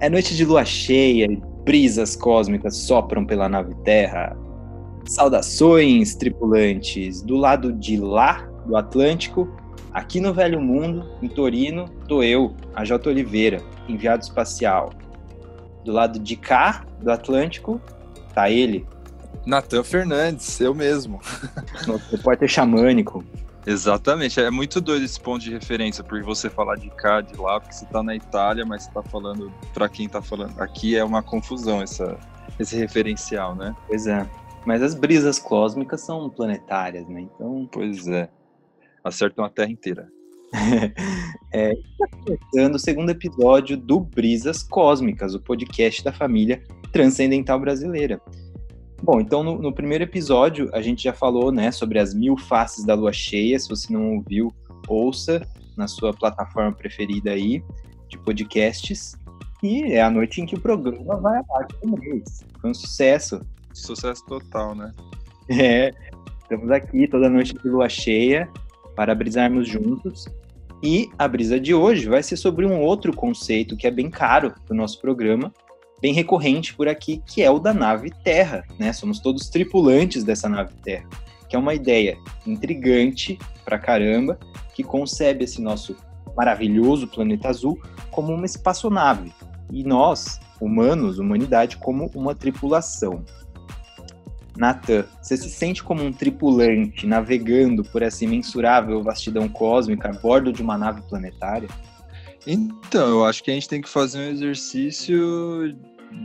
É noite de lua cheia e brisas cósmicas sopram pela nave Terra. Saudações, tripulantes! Do lado de lá do Atlântico, aqui no Velho Mundo, em Torino, tô eu, a J. Oliveira, enviado espacial. Do lado de cá do Atlântico, tá ele. Natan Fernandes, eu mesmo. Nosso repórter xamânico. Exatamente, é muito doido esse ponto de referência, porque você falar de cá, de lá, porque você tá na Itália, mas você tá falando para quem tá falando. Aqui é uma confusão essa, esse referencial, né? Pois é. Mas as brisas cósmicas são planetárias, né? Então. Pois é. Acertam a Terra inteira. é, está começando o segundo episódio do Brisas Cósmicas, o podcast da família transcendental brasileira. Bom, então no, no, primeiro episódio a gente já falou, né, sobre as mil faces da lua cheia. Se você não ouviu, ouça na sua plataforma preferida aí de podcasts. E é a noite em que o programa vai abaixo do mês. Foi um sucesso. Sucesso total, né? É. Estamos aqui toda noite de lua cheia para brisarmos juntos. E a brisa de hoje vai ser sobre um outro conceito que é bem caro do nosso programa, bem recorrente por aqui, que é o da nave Terra, né? Somos todos tripulantes dessa nave Terra, que é uma ideia intrigante pra caramba, que concebe esse nosso maravilhoso planeta azul como uma espaçonave e nós, humanos, humanidade, como uma tripulação. Natan, você se sente como um tripulante navegando por essa imensurável vastidão cósmica a bordo de uma nave planetária? Então, eu acho que a gente tem que fazer um exercício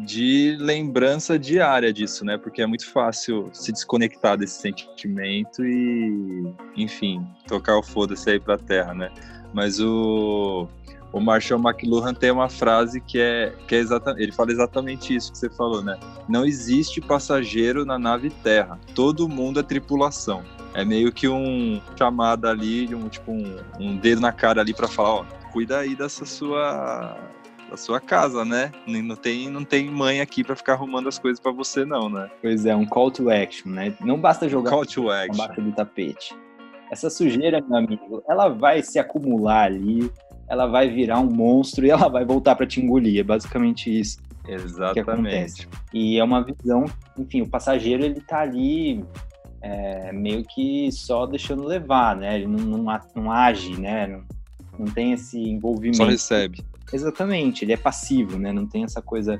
de lembrança diária disso, né? Porque é muito fácil se desconectar desse sentimento e, enfim, tocar o foda-se aí pra terra, né? Mas o, o Marshall McLuhan tem uma frase que é, que é exatamente, ele fala exatamente isso que você falou, né? Não existe passageiro na nave Terra, todo mundo é tripulação. É meio que um chamada ali, um tipo um, um dedo na cara ali para falar, ó, cuida aí dessa sua da sua casa, né? Não tem, não tem mãe aqui para ficar arrumando as coisas para você, não, né? Pois é, um call to action, né? Não basta jogar call to action. abaixo do tapete. Essa sujeira, meu amigo, ela vai se acumular ali, ela vai virar um monstro e ela vai voltar para te engolir. É basicamente isso. Exatamente. E é uma visão, enfim, o passageiro ele tá ali é, meio que só deixando levar, né? Ele não, não, não age, né? Não, não tem esse envolvimento. Só recebe. Exatamente, ele é passivo, né? Não tem essa coisa,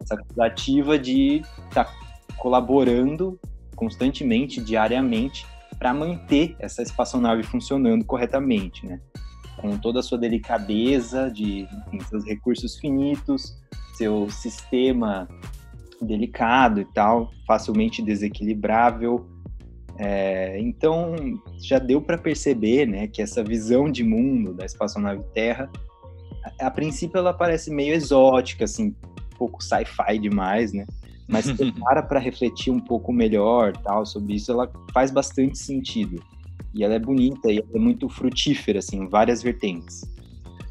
essa coisa ativa de estar tá colaborando constantemente, diariamente, para manter essa espaçonave funcionando corretamente, né? Com toda a sua delicadeza de enfim, seus recursos finitos, seu sistema delicado e tal, facilmente desequilibrável, é, então, já deu para perceber né, que essa visão de mundo da espaçonave Terra, a, a princípio ela parece meio exótica, assim, um pouco sci-fi demais, né? Mas se para para refletir um pouco melhor tal sobre isso, ela faz bastante sentido. E ela é bonita e é muito frutífera, assim, em várias vertentes.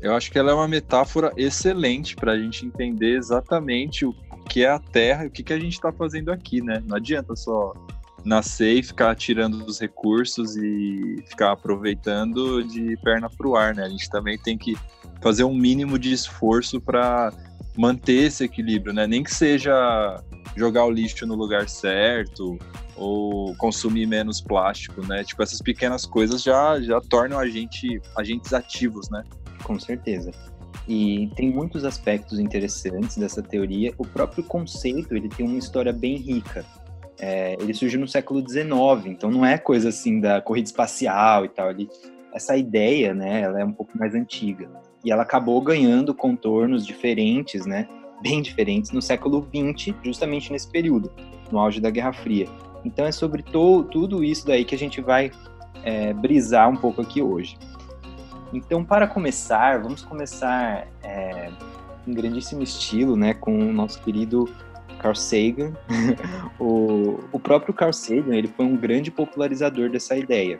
Eu acho que ela é uma metáfora excelente para a gente entender exatamente o que é a Terra e o que, que a gente está fazendo aqui, né? Não adianta só nascer e ficar tirando os recursos e ficar aproveitando de perna para o ar, né? A gente também tem que fazer um mínimo de esforço para manter esse equilíbrio, né? Nem que seja jogar o lixo no lugar certo ou consumir menos plástico, né? Tipo, essas pequenas coisas já, já tornam a gente agentes ativos, né? Com certeza. E tem muitos aspectos interessantes dessa teoria. O próprio conceito, ele tem uma história bem rica. É, ele surgiu no século XIX, então não é coisa assim da corrida espacial e tal. Ele, essa ideia, né, ela é um pouco mais antiga. E ela acabou ganhando contornos diferentes, né, bem diferentes, no século XX, justamente nesse período, no auge da Guerra Fria. Então é sobre to, tudo isso daí que a gente vai é, brisar um pouco aqui hoje. Então, para começar, vamos começar é, em grandíssimo estilo, né, com o nosso querido Carl Sagan. o, o próprio Carl Sagan ele foi um grande popularizador dessa ideia.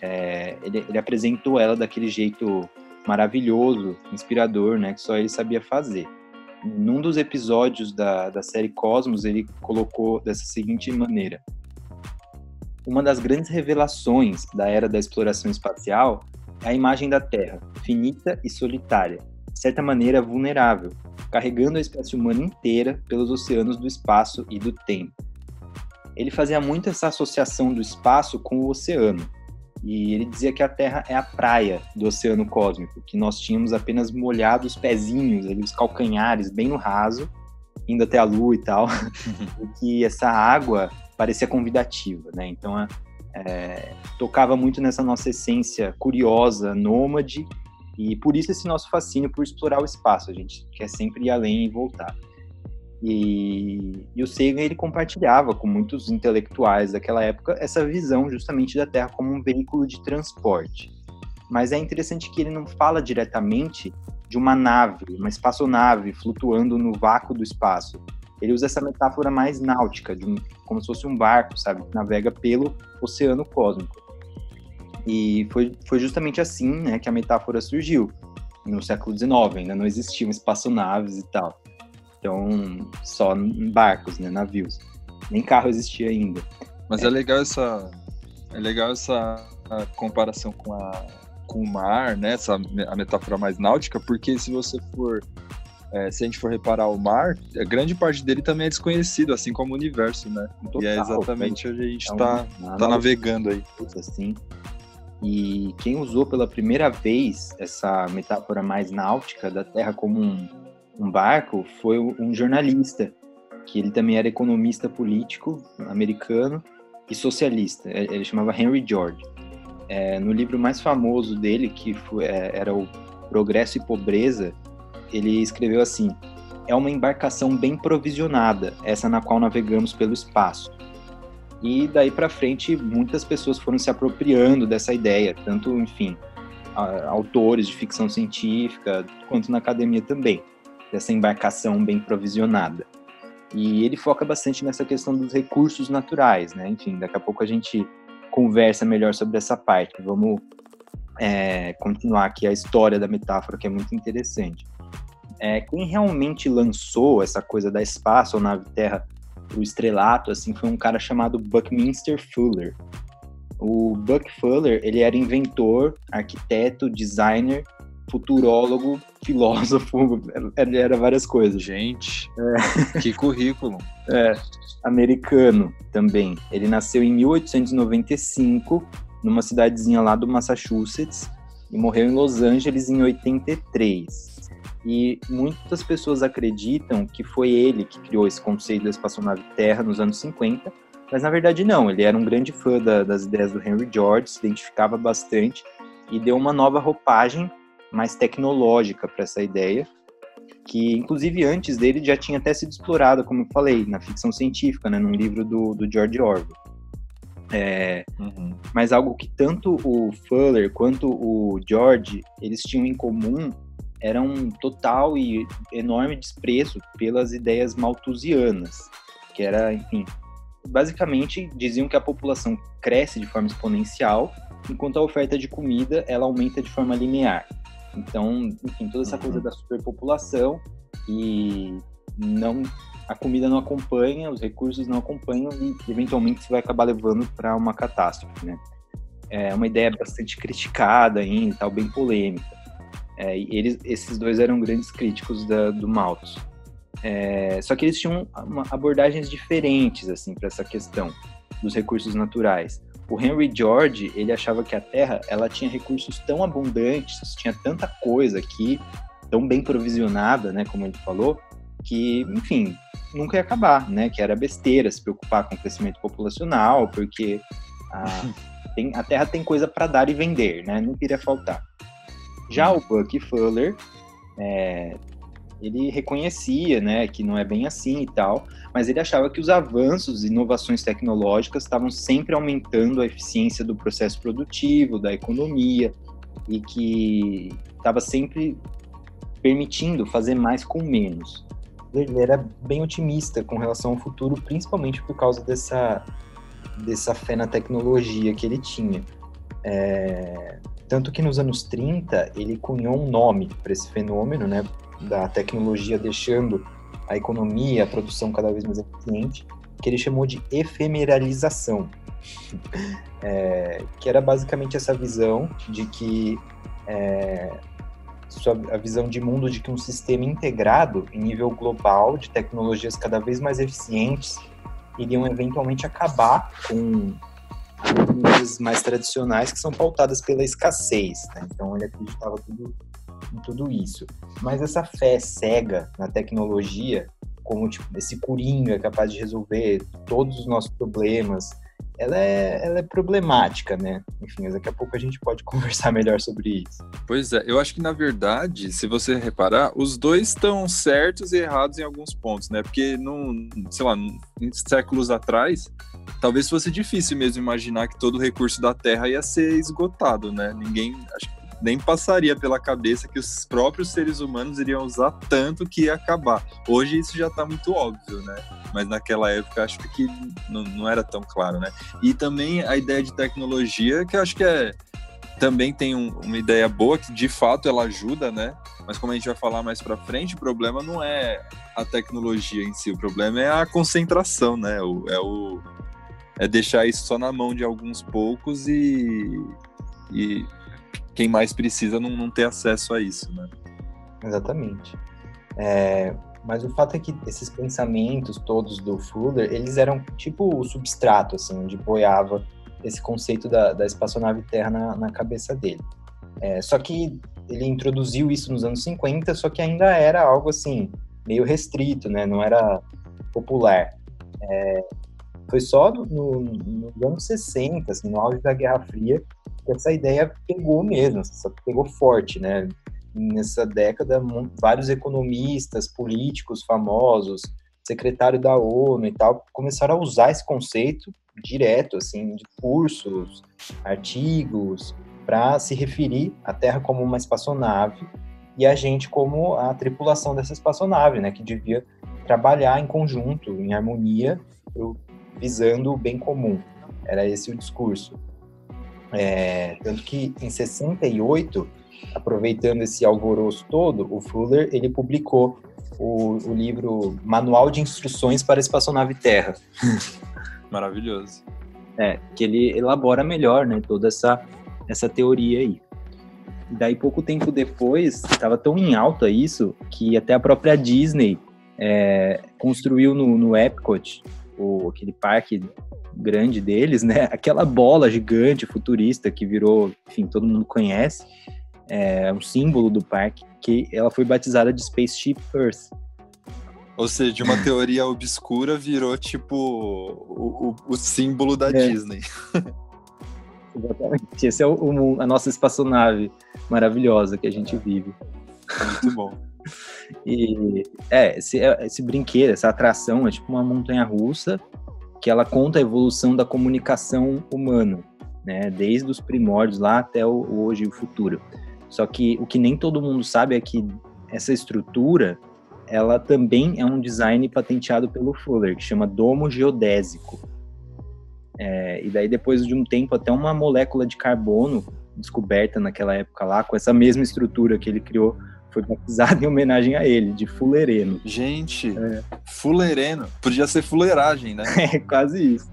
É, ele, ele, apresentou ela daquele jeito maravilhoso, inspirador, né, que só ele sabia fazer. Num dos episódios da, da série Cosmos, ele colocou dessa seguinte maneira: Uma das grandes revelações da era da exploração espacial é a imagem da Terra, finita e solitária, de certa maneira vulnerável, carregando a espécie humana inteira pelos oceanos do espaço e do tempo. Ele fazia muito essa associação do espaço com o oceano, e ele dizia que a Terra é a praia do oceano cósmico, que nós tínhamos apenas molhado os pezinhos, ali, os calcanhares, bem no raso, indo até a Lua e tal, e que essa água parecia convidativa, né? Então, é, tocava muito nessa nossa essência curiosa, nômade, e por isso esse nosso fascínio por explorar o espaço. A gente quer sempre ir além e voltar. E, e o Sagan ele compartilhava com muitos intelectuais daquela época essa visão justamente da Terra como um veículo de transporte. Mas é interessante que ele não fala diretamente de uma nave, uma espaçonave flutuando no vácuo do espaço. Ele usa essa metáfora mais náutica, um, como se fosse um barco, sabe, que navega pelo oceano cósmico. E foi, foi justamente assim né, que a metáfora surgiu no século XIX. Ainda não existiam espaçonaves e tal. Então, só em barcos, né, navios. Nem carro existia ainda. Mas é, é legal essa é legal essa comparação com a com o mar, né, essa a metáfora mais náutica, porque se você for é, se a gente for reparar o mar, a grande parte dele também é desconhecido, assim como o universo, né? Total, e é exatamente onde a gente está é um, tá navegando aí. Assim. E quem usou pela primeira vez essa metáfora mais náutica da Terra como um, um barco foi um jornalista, que ele também era economista político americano e socialista. Ele chamava Henry George. É, no livro mais famoso dele, que foi, é, era o Progresso e Pobreza, ele escreveu assim: é uma embarcação bem provisionada, essa na qual navegamos pelo espaço. E daí para frente, muitas pessoas foram se apropriando dessa ideia, tanto, enfim, autores de ficção científica, quanto na academia também dessa embarcação bem provisionada. E ele foca bastante nessa questão dos recursos naturais, né? Enfim, daqui a pouco a gente conversa melhor sobre essa parte. Vamos é, continuar aqui a história da metáfora, que é muito interessante. É, quem realmente lançou essa coisa da espaço ou nave terra o estrelato, assim, foi um cara chamado Buckminster Fuller. O Buck Fuller, ele era inventor, arquiteto, designer futurólogo, filósofo, ele era várias coisas. Gente, é. que currículo. É, americano também. Ele nasceu em 1895, numa cidadezinha lá do Massachusetts, e morreu em Los Angeles em 83. E muitas pessoas acreditam que foi ele que criou esse conceito da espaçonave Terra nos anos 50, mas na verdade não, ele era um grande fã da, das ideias do Henry George, se identificava bastante e deu uma nova roupagem mais tecnológica para essa ideia, que inclusive antes dele já tinha até sido explorada, como eu falei, na ficção científica, né, num livro do, do George Orwell. É, uhum. Mas algo que tanto o Fuller quanto o George eles tinham em comum era um total e enorme desprezo pelas ideias malthusianas, que era, enfim, basicamente diziam que a população cresce de forma exponencial, enquanto a oferta de comida ela aumenta de forma linear. Então, enfim, toda essa coisa uhum. da superpopulação e não a comida não acompanha, os recursos não acompanham e eventualmente você vai acabar levando para uma catástrofe, né? É uma ideia bastante criticada ainda, tal, bem polêmica. É, eles, esses dois eram grandes críticos da, do Malthus. É, só que eles tinham uma, abordagens diferentes assim para essa questão dos recursos naturais. O Henry George, ele achava que a Terra, ela tinha recursos tão abundantes, tinha tanta coisa aqui, tão bem provisionada, né, como ele falou, que, enfim, nunca ia acabar, né, que era besteira se preocupar com o crescimento populacional, porque a, tem, a Terra tem coisa para dar e vender, né, não queria faltar. Já o Buck Fuller é, ele reconhecia, né, que não é bem assim e tal, mas ele achava que os avanços e inovações tecnológicas estavam sempre aumentando a eficiência do processo produtivo, da economia, e que estava sempre permitindo fazer mais com menos. Ele era bem otimista com relação ao futuro, principalmente por causa dessa, dessa fé na tecnologia que ele tinha. É, tanto que nos anos 30 ele cunhou um nome para esse fenômeno, né, da tecnologia deixando a economia, a produção cada vez mais eficiente, que ele chamou de efemeralização, é, que era basicamente essa visão de que é, a visão de mundo de que um sistema integrado em nível global de tecnologias cada vez mais eficientes iriam eventualmente acabar com economias mais tradicionais que são pautadas pela escassez. Né? Então ele acreditava tudo, em tudo isso. Mas essa fé cega na tecnologia, como tipo, esse coringa capaz de resolver todos os nossos problemas, ela é, ela é problemática, né? Enfim, daqui a pouco a gente pode conversar melhor sobre isso. Pois é, eu acho que na verdade, se você reparar, os dois estão certos e errados em alguns pontos, né? Porque, num, sei lá, séculos atrás, talvez fosse difícil mesmo imaginar que todo o recurso da Terra ia ser esgotado, né? Ninguém, acho que nem passaria pela cabeça que os próprios seres humanos iriam usar tanto que ia acabar. Hoje isso já está muito óbvio, né? Mas naquela época acho que não, não era tão claro, né? E também a ideia de tecnologia, que eu acho que é também tem um, uma ideia boa que de fato ela ajuda, né? Mas como a gente vai falar mais para frente, o problema não é a tecnologia em si, o problema é a concentração, né? O, é o é deixar isso só na mão de alguns poucos e, e quem mais precisa não, não ter acesso a isso, né? Exatamente. É, mas o fato é que esses pensamentos todos do Fuller, eles eram tipo o substrato, assim, onde boiava esse conceito da, da espaçonave Terra na, na cabeça dele. É, só que ele introduziu isso nos anos 50, só que ainda era algo, assim, meio restrito, né? Não era popular. É, foi só no, no, nos anos 60, assim, no auge da Guerra Fria, essa ideia pegou mesmo, pegou forte, né? Nessa década, vários economistas, políticos famosos, secretário da ONU e tal, começaram a usar esse conceito direto, assim, de cursos, artigos, para se referir à Terra como uma espaçonave e a gente como a tripulação dessa espaçonave, né, que devia trabalhar em conjunto, em harmonia, visando o bem comum. Era esse o discurso. É, tanto que em 68, aproveitando esse alvoroço todo, o Fuller ele publicou o, o livro Manual de Instruções para a Espaçonave Terra. Maravilhoso. É, que ele elabora melhor, né, toda essa, essa teoria aí. E daí, pouco tempo depois, estava tão em alta isso, que até a própria Disney é, construiu no, no Epcot, o, aquele parque grande deles, né? Aquela bola gigante futurista que virou, enfim, todo mundo conhece, é um símbolo do parque, que ela foi batizada de Spaceship Earth. Ou seja, de uma teoria obscura virou tipo o, o, o símbolo da é. Disney. Exatamente. Esse é o, o, a nossa espaçonave maravilhosa que a gente vive. Muito bom. E é esse, é, esse brinquedo, essa atração é tipo uma montanha russa que ela conta a evolução da comunicação humana, né, desde os primórdios lá até o, hoje e o futuro. Só que o que nem todo mundo sabe é que essa estrutura, ela também é um design patenteado pelo Fuller, que chama domo geodésico. É, e daí depois de um tempo até uma molécula de carbono descoberta naquela época lá, com essa mesma estrutura que ele criou foi batizado em homenagem a ele, de Fulereno. Gente, é. Fulereno. Podia ser fuleiragem, né? É, quase isso.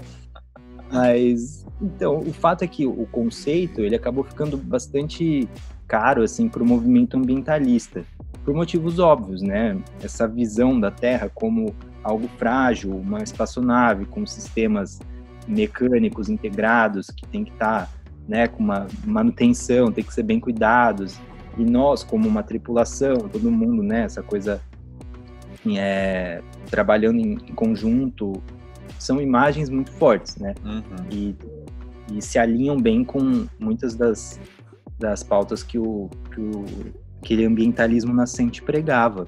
Mas, então, o fato é que o conceito, ele acabou ficando bastante caro, assim, para o movimento ambientalista. Por motivos óbvios, né? Essa visão da Terra como algo frágil, uma espaçonave com sistemas mecânicos integrados que tem que estar tá, né, com uma manutenção, tem que ser bem cuidados e nós como uma tripulação, todo mundo, né, essa coisa é, trabalhando em, conjunto, são imagens muito fortes, né? Uhum. E, e, se alinham bem com muitas das, das pautas que o, que o aquele ambientalismo nascente pregava.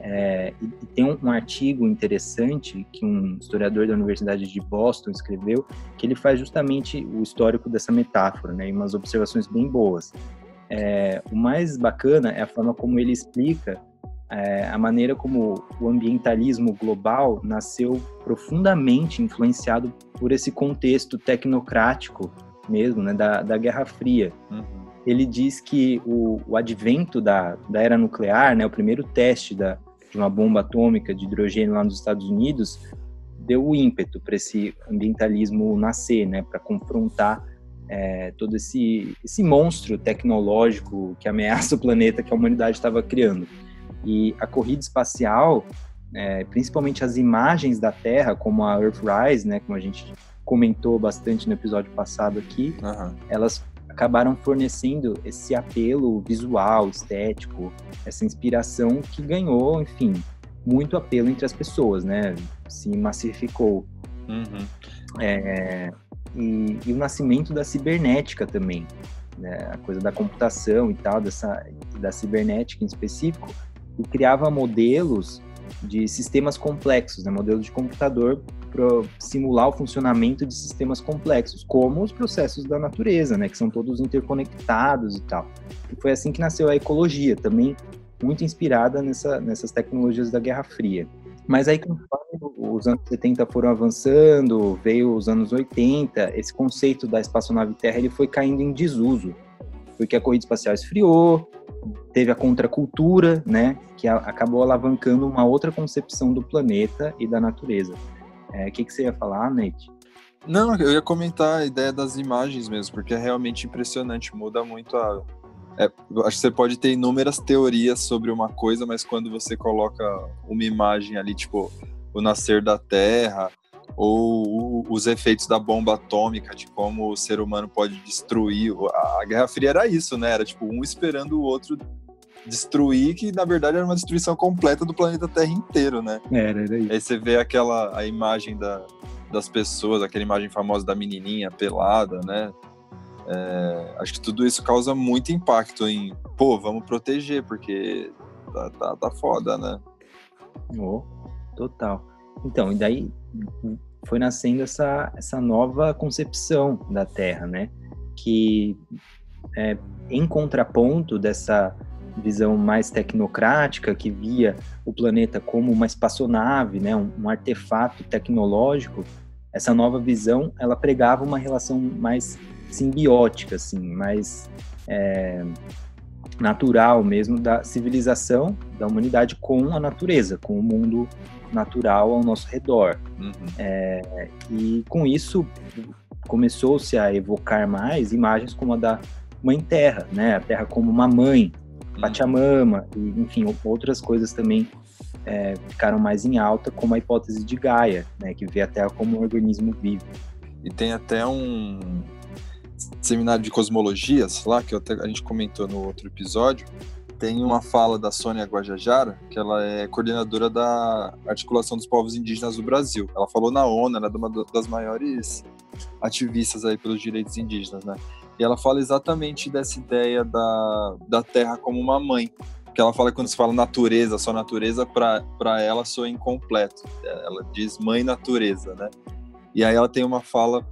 É, e, e, tem um, um, artigo interessante que um historiador da Universidade de Boston escreveu, que ele faz justamente o histórico dessa metáfora, né, e umas observações bem boas. É, o mais bacana é a forma como ele explica é, a maneira como o ambientalismo global nasceu profundamente influenciado por esse contexto tecnocrático mesmo, né, da, da Guerra Fria. Uhum. Ele diz que o, o advento da, da era nuclear, né, o primeiro teste da, de uma bomba atômica de hidrogênio lá nos Estados Unidos, deu o ímpeto para esse ambientalismo nascer, né, para confrontar é, todo esse, esse monstro tecnológico que ameaça o planeta que a humanidade estava criando. E a corrida espacial, é, principalmente as imagens da Terra, como a Earthrise, né, como a gente comentou bastante no episódio passado aqui, uhum. elas acabaram fornecendo esse apelo visual, estético, essa inspiração que ganhou, enfim, muito apelo entre as pessoas, né? Se massificou. Uhum. É, e, e, o nascimento da cibernética também, né? a coisa da computação e tal, dessa, da cibernética em específico, e criava modelos de sistemas complexos, né? modelos de computador para simular o funcionamento de sistemas complexos, como os processos da natureza, né? que são todos interconectados e tal. E foi assim que nasceu a ecologia, também muito inspirada nessa, nessas tecnologias da Guerra Fria. Mas aí, conforme os anos 70 foram avançando, veio os anos 80, esse conceito da espaçonave Terra ele foi caindo em desuso, porque a corrida espacial esfriou, teve a contracultura, né, que a, acabou alavancando uma outra concepção do planeta e da natureza. É, o é, que, que você ia falar, Nate? Não, eu ia comentar a ideia das imagens mesmo, porque é realmente impressionante, muda muito a, é, acho que você pode ter inúmeras teorias sobre uma coisa, mas quando você coloca uma imagem ali, tipo o nascer da Terra, ou os efeitos da bomba atômica, de como o ser humano pode destruir. A Guerra Fria era isso, né? Era tipo um esperando o outro destruir, que na verdade era uma destruição completa do planeta Terra inteiro, né? Era, era isso. Aí você vê aquela a imagem da, das pessoas, aquela imagem famosa da menininha pelada, né? É, acho que tudo isso causa muito impacto em, pô, vamos proteger, porque tá, tá, tá foda, né? Oh, total. Então, e daí foi nascendo essa, essa nova concepção da Terra, né? Que é, em contraponto dessa visão mais tecnocrática que via o planeta como uma espaçonave, né, um, um, artefato tecnológico, essa nova visão ela pregava uma relação mais simbiótica, assim, mais é, natural mesmo da civilização da humanidade com a natureza, com o mundo natural ao nosso redor. Uhum. É, e com isso começou-se a evocar mais imagens como a da Mãe Terra, né? A Terra como uma mãe, uhum. Pachamama, e, enfim, outras coisas também é, ficaram mais em alta, como a hipótese de Gaia, né? Que vê a Terra como um organismo vivo. E tem até um, seminário de cosmologias lá, que até, a gente comentou no outro episódio, tem uma fala da Sônia Guajajara, que ela é coordenadora da Articulação dos Povos Indígenas do Brasil. Ela falou na ONU, ela é uma das maiores ativistas aí pelos direitos indígenas, né? E ela fala exatamente dessa ideia da, da Terra como uma mãe. Que ela fala quando se fala natureza, só natureza, para ela soa incompleto. Ela diz mãe natureza, né? E aí ela tem uma fala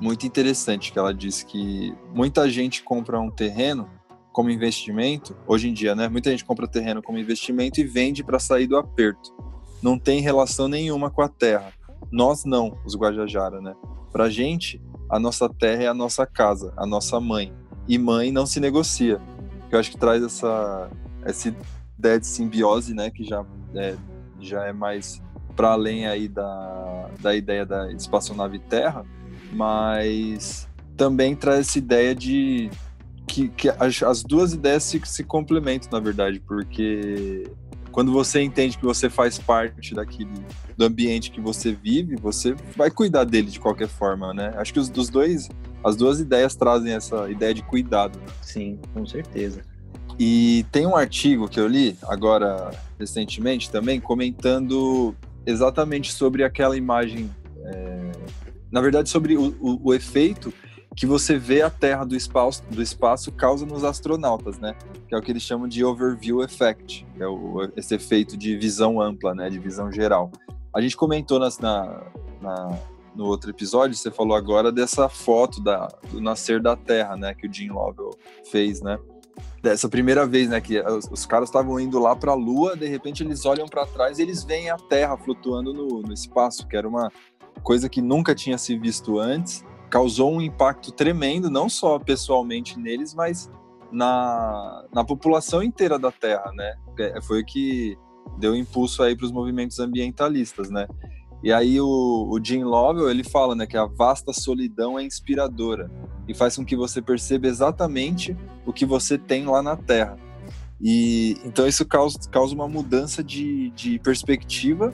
muito interessante, que ela diz que muita gente compra um terreno como investimento, hoje em dia, né? Muita gente compra terreno como investimento e vende para sair do aperto. Não tem relação nenhuma com a terra. Nós não, os Guajajara, né? Pra gente, a nossa terra é a nossa casa, a nossa mãe. E mãe não se negocia. Eu acho que traz essa, essa ideia de simbiose, né? Que já é, já é mais para além aí da, da ideia da espaçonave terra, mas também traz essa ideia de que, que as, as, duas ideias se, se complementam, na verdade, porque quando você entende que você faz parte daquele do ambiente que você vive, você vai cuidar dele de qualquer forma, né? Acho que os dos dois, as duas ideias trazem essa ideia de cuidado. Né? Sim, com certeza. E tem um artigo que eu li agora recentemente também comentando exatamente sobre aquela imagem na verdade, sobre o, o, o, efeito que você vê a Terra do espaço, do espaço causa nos astronautas, né? Que é o que eles chamam de overview effect, que é o, esse efeito de visão ampla, né? De visão geral. A gente comentou nas, na, na, no outro episódio, você falou agora dessa foto da, do nascer da Terra, né? Que o Jim Lovell fez, né? Dessa primeira vez, né? Que os, os caras estavam indo lá para a Lua, de repente eles olham para trás e eles veem a Terra flutuando no, no espaço, que era uma coisa que nunca tinha se visto antes, causou um impacto tremendo, não só pessoalmente neles, mas na, na população inteira da Terra, né? É, foi o que deu impulso aí para os movimentos ambientalistas, né? E aí o, o Jim Lovell, ele fala, né, que a vasta solidão é inspiradora e faz com que você perceba exatamente o que você tem lá na Terra. E então isso causa, causa uma mudança de, de perspectiva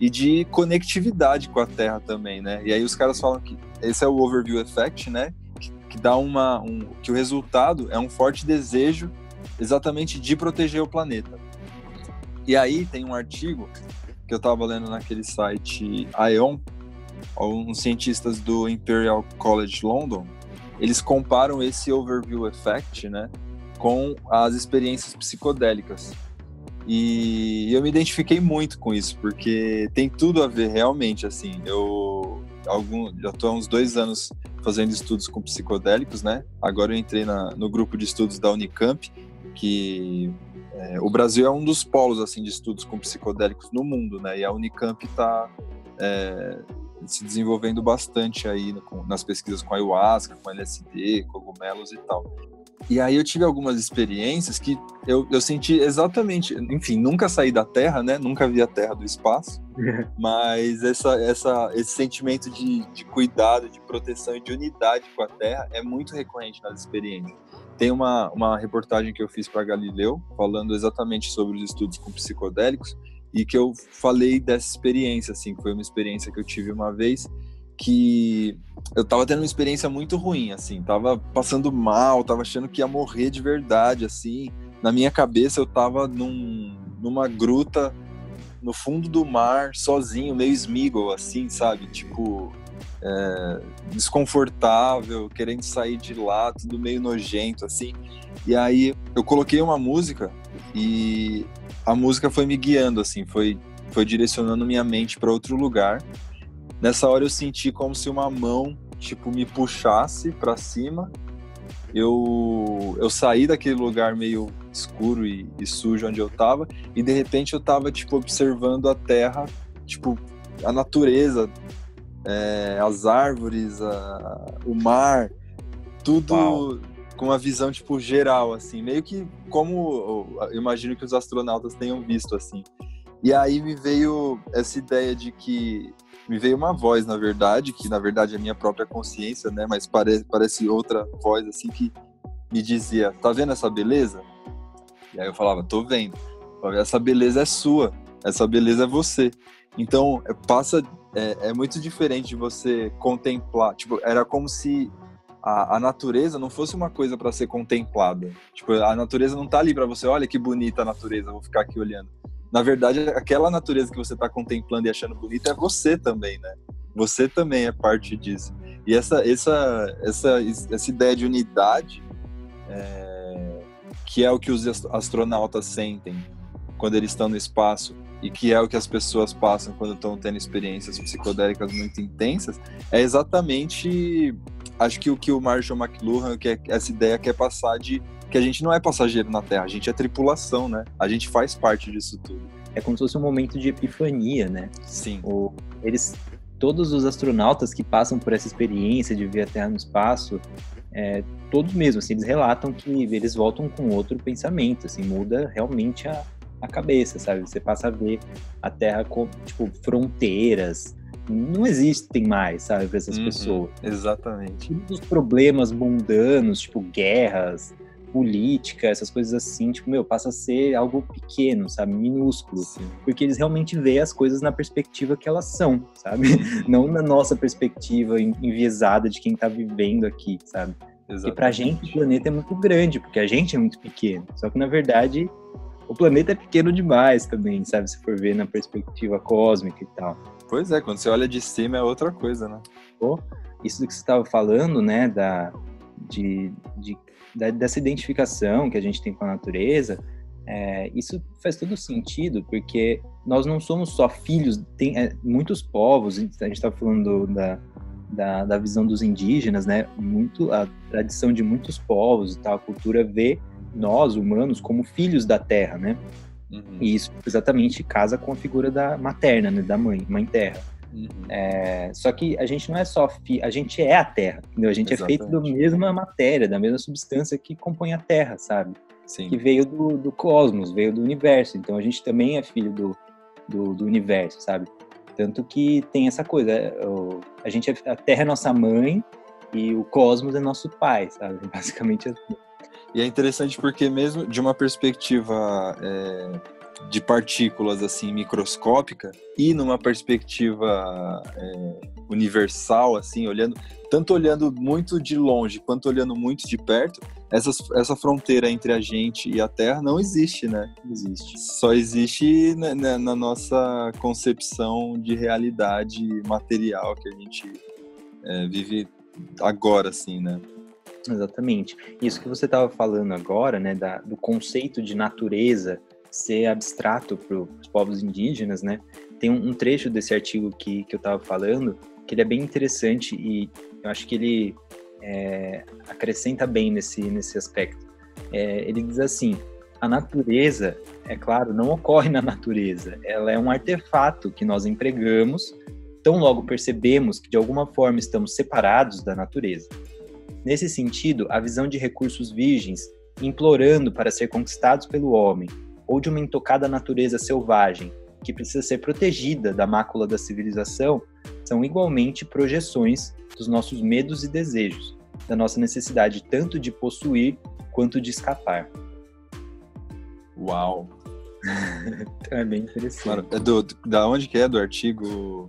e de conectividade com a Terra também, né? E aí os caras falam que esse é o overview effect, né? Que, que dá uma um, que o resultado é um forte desejo exatamente de proteger o planeta. E aí tem um artigo que eu estava lendo naquele site ION, uns cientistas do Imperial College London, eles comparam esse overview effect, né, com as experiências psicodélicas. E eu me identifiquei muito com isso, porque tem tudo a ver realmente, assim, eu algum, já estou há uns dois anos fazendo estudos com psicodélicos, né? Agora eu entrei na, no grupo de estudos da Unicamp, que é, o Brasil é um dos polos assim de estudos com psicodélicos no mundo, né? E a Unicamp está é, se desenvolvendo bastante aí no, nas pesquisas com ayahuasca, com LSD, cogumelos e tal. E aí eu tive algumas experiências que eu, eu senti exatamente, enfim, nunca saí da Terra, né? Nunca vi a Terra do espaço, mas essa, essa, esse sentimento de, de cuidado, de proteção e de unidade com a Terra é muito recorrente nas experiências. Tem uma, uma reportagem que eu fiz para Galileu, falando exatamente sobre os estudos com psicodélicos, e que eu falei dessa experiência, assim, que foi uma experiência que eu tive uma vez, que eu tava tendo uma experiência muito ruim, assim, tava passando mal, tava achando que ia morrer de verdade, assim. Na minha cabeça eu tava num, numa gruta no fundo do mar, sozinho, meio Smeagol, assim, sabe? Tipo, é, desconfortável, querendo sair de lá, tudo meio nojento, assim. E aí eu coloquei uma música e a música foi me guiando, assim, foi, foi direcionando minha mente para outro lugar. Nessa hora eu senti como se uma mão, tipo, me puxasse para cima. Eu, eu saí daquele lugar meio escuro e, e sujo onde eu tava e de repente eu tava, tipo, observando a terra, tipo, a natureza é, as árvores, a, o mar, tudo Uau. com uma visão tipo geral, assim, meio que como eu imagino que os astronautas tenham visto, assim. E aí me veio essa ideia de que me veio uma voz, na verdade, que na verdade é minha própria consciência, né? Mas parece, parece outra voz assim que me dizia: "Tá vendo essa beleza?" E aí eu falava: "Tô vendo. Essa beleza é sua. Essa beleza é você." Então, passa é, é muito diferente de você contemplar. Tipo, era como se a, a, natureza não fosse uma coisa para ser contemplada. Tipo, a natureza não tá ali para você, olha que bonita a natureza, vou ficar aqui olhando. Na verdade, aquela natureza que você está contemplando e achando bonita é você também, né? Você também é parte disso. E essa, essa, essa, essa ideia de unidade, é, que é o que os astronautas sentem quando eles estão no espaço, e que é o que as pessoas passam quando estão tendo experiências psicodélicas muito intensas, é exatamente, acho que o que o Marshall McLuhan, que é, essa ideia quer passar de que a gente não é passageiro na Terra, a gente é tripulação, né? A gente faz parte disso tudo. É como se fosse um momento de epifania, né? Sim. O, eles, todos os astronautas que passam por essa experiência de ver a Terra no espaço, é, todos mesmo, assim, eles relatam que eles voltam com outro pensamento, assim, muda realmente a, a cabeça, sabe? Você passa a ver a Terra com, tipo, fronteiras. Não existem mais, sabe, para essas uhum, pessoas. Exatamente. Todos os problemas mundanos, tipo guerras, política, essas coisas assim, tipo, meu, passa a ser algo pequeno, sabe? Minúsculo. Sim. Porque eles realmente veem as coisas na perspectiva que elas são, sabe? Não na nossa perspectiva enviesada de quem tá vivendo aqui, sabe? Exatamente. Porque pra gente o planeta é muito grande, porque a gente é muito pequeno. Só que na verdade o planeta é pequeno demais também, sabe? Se for ver na perspectiva cósmica e tal. Pois é, quando você olha de cima é outra coisa, né? Isso do que você estava falando, né, da, de, de da, dessa identificação que a gente tem com a natureza, é, isso faz todo sentido, porque nós não somos só filhos, tem é, muitos povos, a gente estava falando da, da, da, visão dos indígenas, né? Muito a tradição de muitos povos e tal, a cultura vê nós, humanos, como filhos da terra, né? Uhum. E isso exatamente casa com a figura da materna, né? da mãe, mãe terra. Uhum. É, só que a gente não é só fi, a gente é a terra, entendeu? A gente exatamente. é feito da mesma matéria, da mesma substância que compõe a terra, sabe? Sim. Que veio do, do cosmos, veio do universo. Então a gente também é filho do, do, do universo, sabe? Tanto que tem essa coisa, é, a gente a Terra é nossa mãe e o cosmos é nosso pai, sabe? Basicamente assim. E é interessante porque mesmo de uma perspectiva é, de partículas assim microscópica e numa perspectiva é, universal, assim, olhando tanto olhando muito de longe quanto olhando muito de perto, essa, essa fronteira entre a gente e a Terra não existe, né? Não existe. Só existe na, na, na nossa concepção de realidade material que a gente é, vive agora, assim, né? Exatamente. Isso que você estava falando agora, né, da, do conceito de natureza ser abstrato para os povos indígenas, né? Tem um, trecho desse artigo que, que eu estava falando que ele é bem interessante e eu acho que ele é, acrescenta bem nesse, nesse aspecto. É, ele diz assim: a natureza, é claro, não ocorre na natureza, ela é um artefato que nós empregamos, tão logo percebemos que de alguma forma estamos separados da natureza. Nesse sentido, a visão de recursos virgens implorando para ser conquistados pelo homem, ou de uma intocada natureza selvagem que precisa ser protegida da mácula da civilização, são igualmente projeções dos nossos medos e desejos, da nossa necessidade tanto de possuir quanto de escapar. Uau! é bem interessante. é do, da onde que é? Do artigo?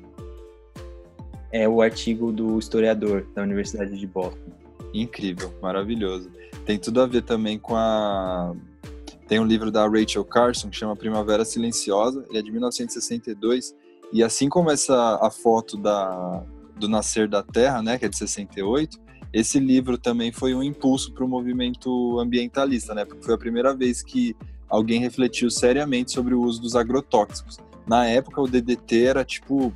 É o artigo do historiador da Universidade de Boston. Incrível, maravilhoso. Tem tudo a ver também com a tem um livro da Rachel Carson que chama Primavera Silenciosa, ele é de 1962, e assim como essa a foto da, do nascer da Terra, né, que é de 68, esse livro também foi um impulso para o movimento ambientalista, né, porque foi a primeira vez que alguém refletiu seriamente sobre o uso dos agrotóxicos. Na época, o DDT era tipo,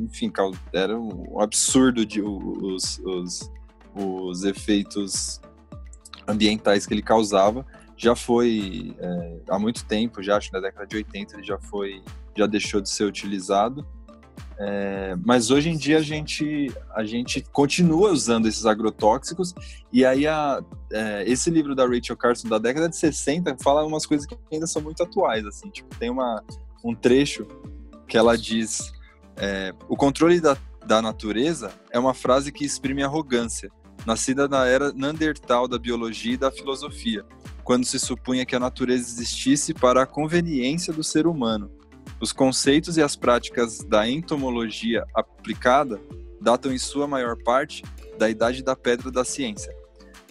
enfim, era um absurdo de os, os, os efeitos ambientais que ele causava já foi é, há muito tempo, já acho que na década de 80 ele já foi, já deixou de ser utilizado. É, mas hoje em dia a gente, a gente continua usando esses agrotóxicos e aí a, é, esse livro da Rachel Carson da década de 60 fala umas coisas que ainda são muito atuais assim tipo tem uma um trecho que ela diz é, o controle da, da natureza é uma frase que exprime arrogância nascida na era Neandertal da biologia e da filosofia quando se supunha que a natureza existisse para a conveniência do ser humano. Os conceitos e as práticas da entomologia aplicada datam em sua maior parte da idade da pedra da ciência.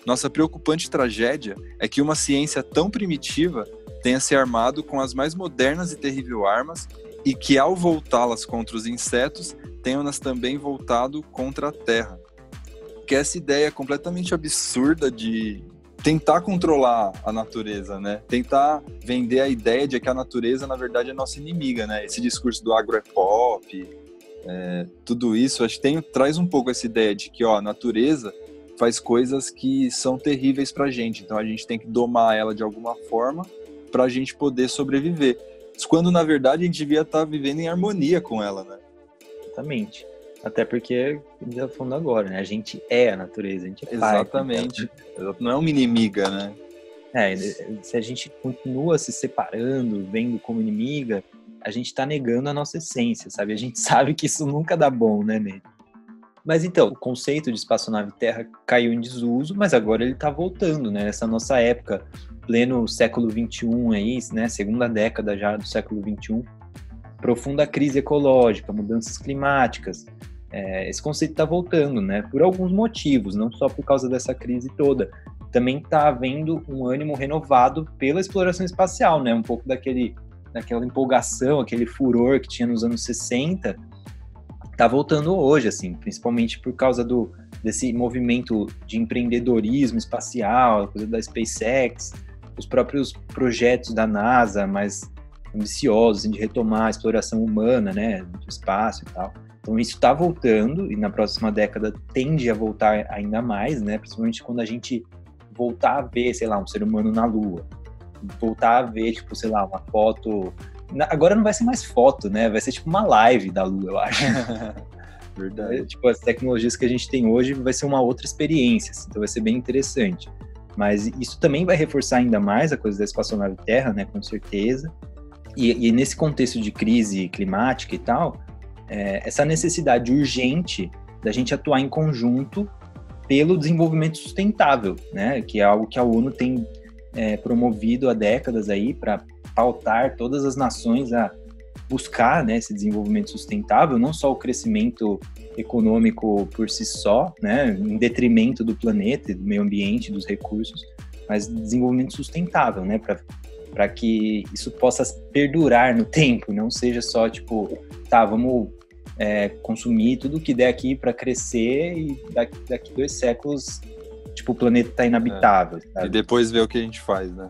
Nossa preocupante tragédia é que uma ciência tão primitiva tenha se armado com as mais modernas e terríveis armas e que, ao voltá-las contra os insetos, tenham-nas também voltado contra a terra. Que essa ideia completamente absurda de, tentar controlar a natureza, né? Tentar vender a ideia de que a natureza, na verdade, é nossa inimiga, né? Esse discurso do agro é pop, é, tudo isso, acho que tem, traz um pouco essa ideia de que, ó, a natureza faz coisas que são terríveis pra gente, então a gente tem que domar ela de alguma forma para a gente poder sobreviver. Quando, na verdade, a gente devia estar tá vivendo em harmonia com ela, né? Exatamente. Até porque, já falando agora, né? A gente é a natureza, a gente é Exatamente. Pai, então... Não é uma inimiga, né? É, se a gente continua se separando, vendo como inimiga, a gente está negando a nossa essência, sabe? A gente sabe que isso nunca dá bom, né, nele. Mas então, o conceito de espaçonave terra caiu em desuso, mas agora ele está voltando, né? Nessa nossa época, pleno século 21 aí, né? Segunda década já do século 21, profunda crise ecológica, mudanças climáticas, é, esse conceito está voltando, né? Por alguns motivos, não só por causa dessa crise toda. Também está havendo um ânimo renovado pela exploração espacial, né? Um pouco daquele, daquela empolgação, aquele furor que tinha nos anos 60, está voltando hoje, assim, principalmente por causa do desse movimento de empreendedorismo espacial, coisa da SpaceX, os próprios projetos da NASA mais ambiciosos assim, de retomar a exploração humana, né, do espaço e tal. Então isso está voltando e na próxima década tende a voltar ainda mais, né? Principalmente quando a gente voltar a ver, sei lá, um ser humano na Lua, voltar a ver, tipo, sei lá, uma foto. Agora não vai ser mais foto, né? Vai ser tipo uma live da Lua, eu acho. Verdade. Tipo, as tecnologias que a gente tem hoje vai ser uma outra experiência, assim, então vai ser bem interessante. Mas isso também vai reforçar ainda mais a coisa da espaçonave Terra, né? Com certeza. E, e nesse contexto de crise climática e tal, é, essa necessidade urgente da gente atuar em conjunto pelo desenvolvimento sustentável, né? Que é algo que a ONU tem é, promovido há décadas aí para pautar todas as nações a buscar né, esse desenvolvimento sustentável, não só o crescimento econômico por si só, né, em detrimento do planeta, do meio ambiente, dos recursos, mas desenvolvimento sustentável, né, para que isso possa perdurar no tempo, não seja só tipo, tá, vamos é, consumir tudo que der aqui para crescer e daqui, daqui dois séculos, tipo, o planeta está inabitável. É. E depois ver o que a gente faz, né?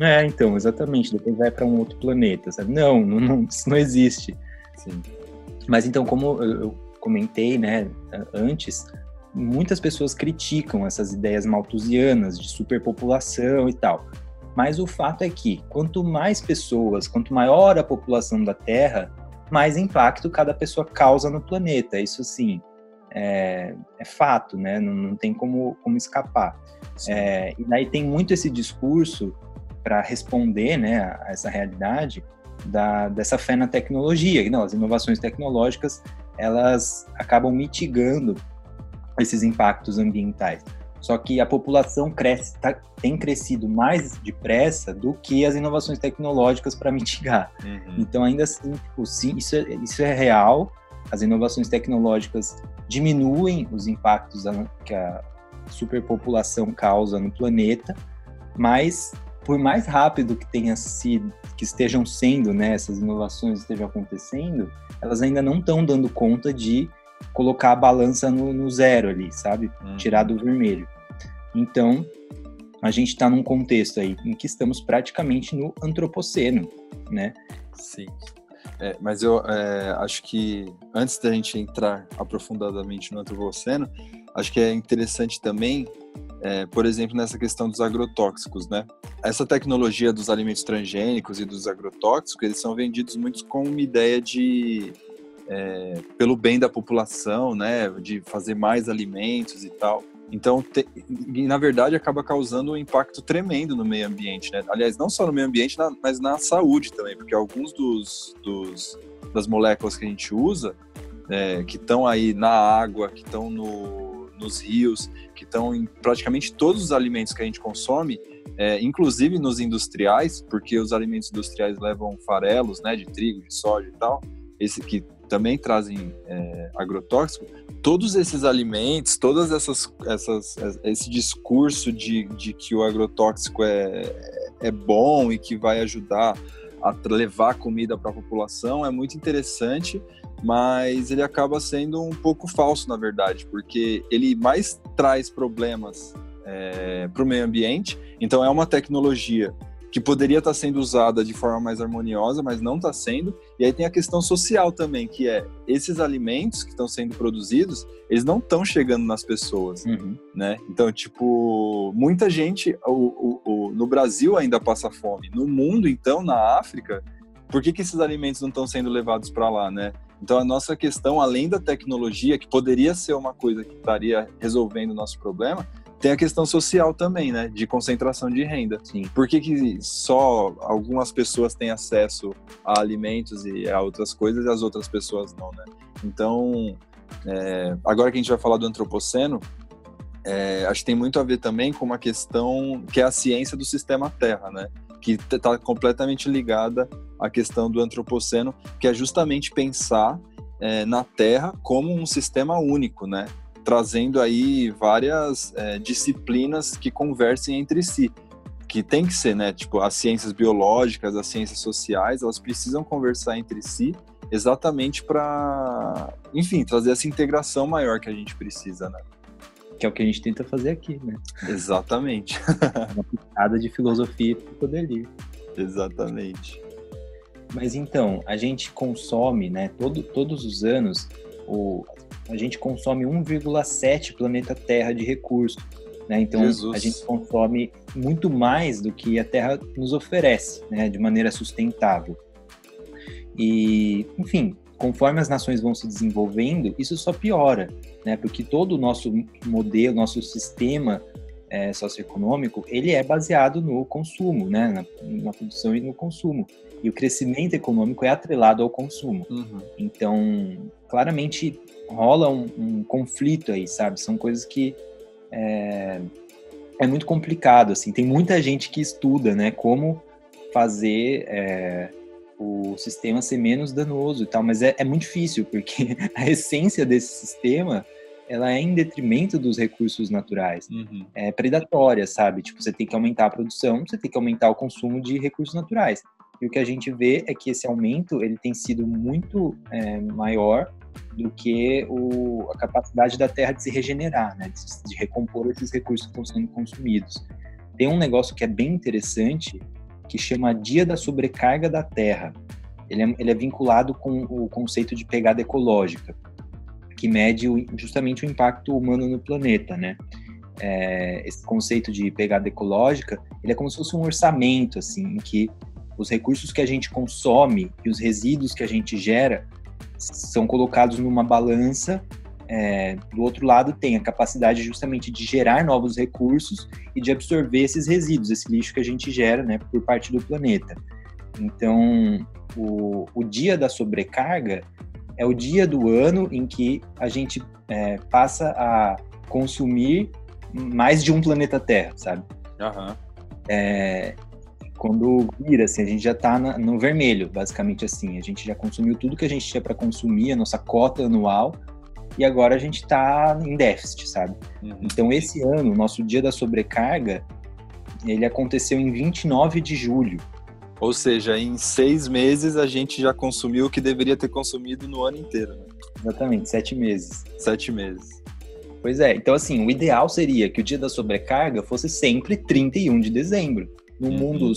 É, então, exatamente. Depois vai para um outro planeta, sabe? Não, não, não, isso não existe. Sim. Mas então, como eu comentei, né, antes, muitas pessoas criticam essas ideias malthusianas de superpopulação e tal. Mas o fato é que quanto mais pessoas, quanto maior a população da Terra, mais impacto cada pessoa causa no planeta. Isso sim, é, é fato, né? Não, não, tem como, como escapar. É, e daí tem muito esse discurso para responder né, a essa realidade da, dessa fé na tecnologia. Não, as inovações tecnológicas elas acabam mitigando esses impactos ambientais. Só que a população cresce, tá, tem crescido mais depressa do que as inovações tecnológicas para mitigar. Uhum. Então, ainda assim, tipo, sim, isso, é, isso é real. As inovações tecnológicas diminuem os impactos que a superpopulação causa no planeta, mas por mais rápido que tenha sido, que estejam sendo, né, essas inovações estejam acontecendo, elas ainda não estão dando conta de colocar a balança no, no zero ali, sabe? Uhum. Tirar do vermelho. Então, a gente está num contexto aí em que estamos praticamente no antropoceno, né? Sim. É, mas eu é, acho que antes da gente entrar aprofundadamente no antropoceno, acho que é interessante também é, por exemplo, nessa questão dos agrotóxicos, né? Essa tecnologia dos alimentos transgênicos e dos agrotóxicos, eles são vendidos muito com uma ideia de é, pelo bem da população, né? De fazer mais alimentos e tal. Então, te, na verdade, acaba causando um impacto tremendo no meio ambiente, né? Aliás, não só no meio ambiente, na, mas na saúde também, porque alguns dos, dos das moléculas que a gente usa, é, que estão aí na água, que estão no nos rios, que estão em praticamente todos os alimentos que a gente consome, é, inclusive nos industriais, porque os alimentos industriais levam farelos, né, de trigo, de soja e tal, esse que também trazem é, agrotóxico. Todos esses alimentos, todas essas, essas esse discurso de, de que o agrotóxico é, é bom e que vai ajudar a levar comida para a população é muito interessante mas ele acaba sendo um pouco falso, na verdade, porque ele mais traz problemas é, para o meio ambiente. Então, é uma tecnologia que poderia estar tá sendo usada de forma mais harmoniosa, mas não está sendo. E aí tem a questão social também, que é esses alimentos que estão sendo produzidos, eles não estão chegando nas pessoas, uhum. né? Então, tipo, muita gente, o, o, o, no Brasil ainda passa fome. No mundo, então, na África, por que, que esses alimentos não estão sendo levados para lá, né? Então, a nossa questão, além da tecnologia, que poderia ser uma coisa que estaria resolvendo o nosso problema, tem a questão social também, né? De concentração de renda. Sim. Por que, que só algumas pessoas têm acesso a alimentos e a outras coisas e as outras pessoas não, né? Então, é, agora que a gente vai falar do antropoceno, é, acho que tem muito a ver também com uma questão que é a ciência do sistema Terra, né? que está completamente ligada à questão do antropoceno, que é justamente pensar é, na Terra como um sistema único, né? Trazendo aí várias é, disciplinas que conversem entre si, que tem que ser, né? Tipo, as ciências biológicas, as ciências sociais, elas precisam conversar entre si exatamente para, enfim, trazer essa integração maior que a gente precisa, né? Que é o que a gente tenta fazer aqui, né? Exatamente. Uma pitada de filosofia e psicodelia. Exatamente. Mas então, a gente consome, né, todo, todos os anos, o, a gente consome 1,7 planeta Terra de recursos. Né? Então, Jesus. a gente consome muito mais do que a Terra nos oferece, né, de maneira sustentável. E, enfim, conforme as nações vão se desenvolvendo, isso só piora, né? Porque todo o nosso modelo, nosso sistema é, socioeconômico, ele é baseado no consumo, né, na, na, produção e no consumo. E o crescimento econômico é atrelado ao consumo. Uhum. Então, claramente rola um, um, conflito aí, sabe? São coisas que é, é, muito complicado, assim. Tem muita gente que estuda, né, como fazer é, o sistema ser menos danoso e tal, mas é, é muito difícil, porque a essência desse sistema ela é em detrimento dos recursos naturais. Uhum. É predatória, sabe? Tipo, você tem que aumentar a produção, você tem que aumentar o consumo de recursos naturais. E o que a gente vê é que esse aumento ele tem sido muito é, maior do que o, a capacidade da Terra de se regenerar, né? De, de recompor esses recursos que estão sendo consumidos. Tem um negócio que é bem interessante que chama Dia da Sobrecarga da Terra. Ele é, ele é vinculado com o conceito de pegada ecológica que mede o, justamente o impacto humano no planeta, né? É, esse conceito de pegada ecológica, ele é como se fosse um orçamento, assim, em que os recursos que a gente consome e os resíduos que a gente gera são colocados numa balança. É, do outro lado, tem a capacidade justamente de gerar novos recursos e de absorver esses resíduos, esse lixo que a gente gera, né, por parte do planeta. Então, o, o dia da sobrecarga é o dia do ano em que a gente é, passa a consumir mais de um planeta Terra, sabe? Uhum. É, quando vira, assim, a gente já está no vermelho, basicamente assim. A gente já consumiu tudo que a gente tinha para consumir, a nossa cota anual, e agora a gente está em déficit, sabe? Uhum. Então, esse ano, o nosso dia da sobrecarga, ele aconteceu em 29 de julho. Ou seja, em seis meses a gente já consumiu o que deveria ter consumido no ano inteiro. Né? Exatamente, sete meses. Sete meses. Pois é, então assim, o ideal seria que o dia da sobrecarga fosse sempre 31 de dezembro. Num uhum. mundo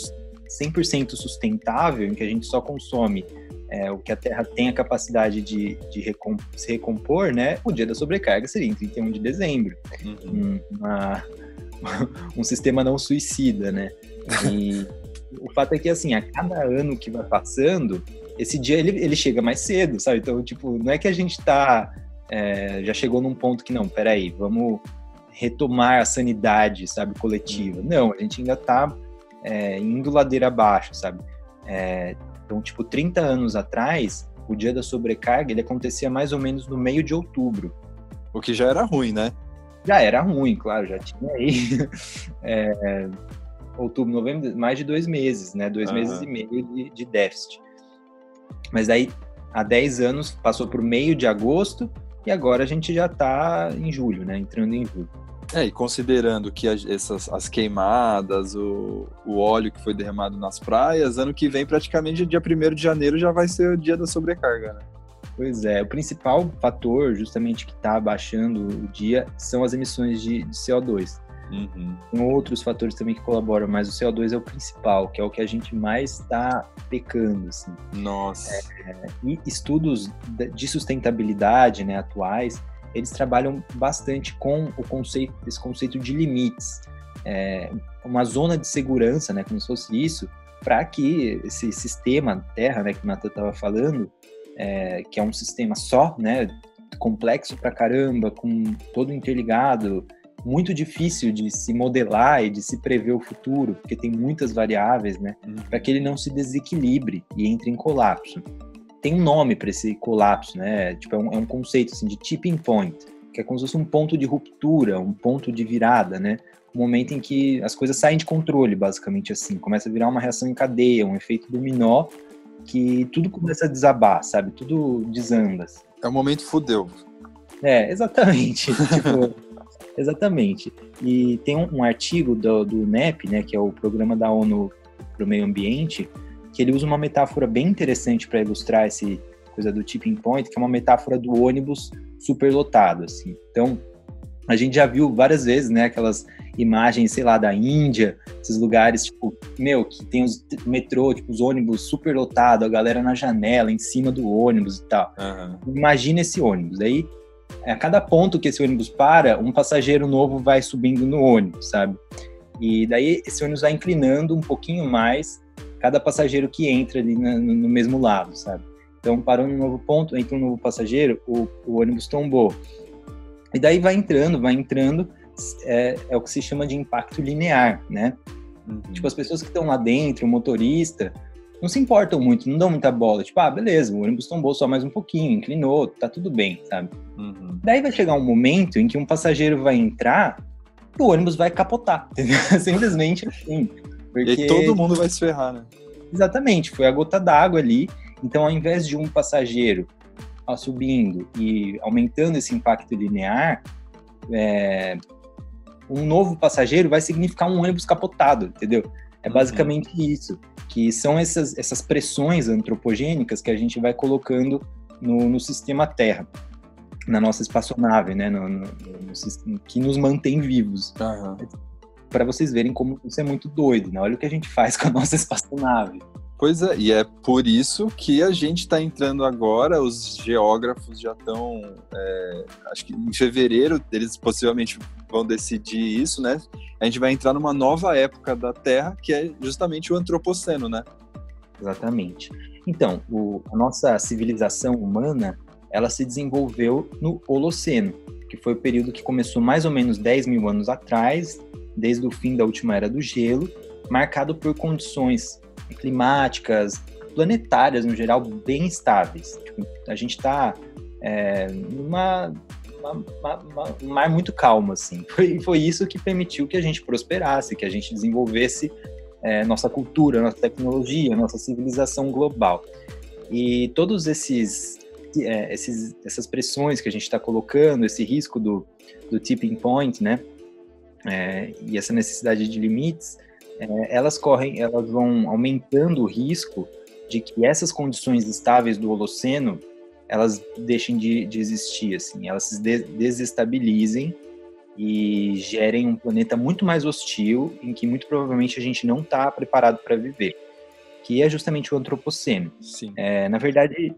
100% sustentável, em que a gente só consome é, o que a Terra tem a capacidade de, de recom se recompor, né? O dia da sobrecarga seria em 31 de dezembro. Uhum. Uma, um sistema não suicida, né? E, o fato é que, assim, a cada ano que vai passando, esse dia ele, ele chega mais cedo, sabe? Então, tipo, não é que a gente tá. É, já chegou num ponto que, não, peraí, vamos retomar a sanidade, sabe, coletiva. Não, a gente ainda tá é, indo ladeira abaixo, sabe? É, então, tipo, 30 anos atrás, o dia da sobrecarga, ele acontecia mais ou menos no meio de outubro. O que já era ruim, né? Já era ruim, claro, já tinha aí é, outubro, novembro, mais de dois meses, né? Dois uhum. meses e meio de, de déficit. Mas aí, há 10 anos, passou por meio de agosto e agora a gente já está em julho, né? Entrando em julho. É, e considerando que as, essas, as queimadas, o, o óleo que foi derramado nas praias, ano que vem, praticamente dia 1 de janeiro, já vai ser o dia da sobrecarga, né? Pois é, o principal fator, justamente, que está abaixando o dia são as emissões de, de CO2. Uhum. Tem outros fatores também que colaboram, mas o CO2 é o principal, que é o que a gente mais está pecando, assim. Nossa. É, e estudos de sustentabilidade, né, atuais, eles trabalham bastante com o conceito, esse conceito de limites, é, uma zona de segurança, né, como se fosse isso, para que esse sistema Terra, né, que o Natan estava falando, é, que é um sistema só, né, complexo pra caramba, com todo interligado, muito difícil de se modelar e de se prever o futuro, porque tem muitas variáveis, né? Uhum. Para que ele não se desequilibre e entre em colapso. Tem um nome para esse colapso, né? Tipo, é um, é um, conceito assim, de tipping point, que é como se fosse um ponto de ruptura, um ponto de virada, né? Um momento em que as coisas saem de controle, basicamente assim. Começa a virar uma reação em cadeia, um efeito dominó, que tudo começa a desabar, sabe? Tudo desanda. Assim. É o momento fudeu. É, exatamente. tipo, Exatamente. E tem um, um artigo do, do NEP, né, que é o Programa da ONU para o Meio Ambiente, que ele usa uma metáfora bem interessante para ilustrar esse coisa do tipping point, que é uma metáfora do ônibus superlotado, assim. Então, a gente já viu várias vezes, né, aquelas imagens, sei lá, da Índia, esses lugares, tipo, meu, que tem os metrô, tipo, os ônibus superlotados, a galera na janela, em cima do ônibus e tal. Uhum. Imagina esse ônibus. Aí a cada ponto que esse ônibus para, um passageiro novo vai subindo no ônibus, sabe? E daí esse ônibus vai inclinando um pouquinho mais cada passageiro que entra ali no, no mesmo lado, sabe? Então, parou um novo ponto, entra um novo passageiro, o, o ônibus tombou. E daí vai entrando, vai entrando, é, é o que se chama de impacto linear, né? Uhum. Tipo, as pessoas que estão lá dentro, o motorista, não se importam muito, não dão muita bola. Tipo, ah, beleza, o ônibus tombou só mais um pouquinho, inclinou, tá tudo bem, sabe? Uhum. Daí vai chegar um momento em que um passageiro vai entrar e o ônibus vai capotar, entendeu? Simplesmente assim. Porque... E todo mundo vai se ferrar, né? Exatamente, foi a gota d'água ali. Então, ao invés de um passageiro ó, subindo e aumentando esse impacto linear, é, um novo passageiro vai significar um ônibus capotado, entendeu? É uhum. basicamente uhum. isso, que são essas, essas pressões antropogênicas que a gente vai colocando no, no sistema Terra, na nossa espaçonave, né, no, no, no que nos mantém vivos. Uhum. Para vocês verem como isso é muito doido, né? Olha o que a gente faz com a nossa espaçonave. Pois é, e é por isso que a gente está entrando agora, os geógrafos já estão, é, acho que em fevereiro eles possivelmente vão decidir isso, né? A gente vai entrar numa nova época da Terra, que é justamente o antropoceno, né? Exatamente. Então, o, a nossa civilização humana, ela se desenvolveu no Holoceno, que foi o período que começou mais ou menos 10 mil anos atrás, desde o fim da última era do gelo, marcado por condições climáticas, planetárias no geral, bem estáveis. Tipo, a gente está é, numa um mar muito calmo, assim. Foi, foi isso que permitiu que a gente prosperasse, que a gente desenvolvesse é, nossa cultura, nossa tecnologia, nossa civilização global. E todos esses, é, esses essas pressões que a gente está colocando, esse risco do, do tipping point, né? É, e essa necessidade de limites, é, elas correm, elas vão aumentando o risco de que essas condições estáveis do Holoceno elas deixem de, de existir, assim, elas se desestabilizem e gerem um planeta muito mais hostil, em que muito provavelmente a gente não está preparado para viver, que é justamente o antropoceno. É, na verdade,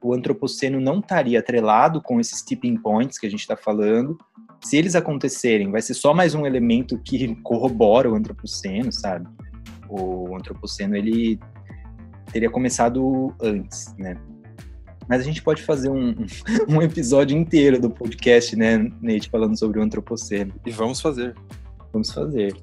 o antropoceno não estaria atrelado com esses tipping points que a gente está falando, se eles acontecerem, vai ser só mais um elemento que corrobora o antropoceno, sabe? O antropoceno ele teria começado antes, né? Mas a gente pode fazer um, um episódio inteiro do podcast, né, Nate, falando sobre o antropoceno. E vamos fazer. Vamos fazer.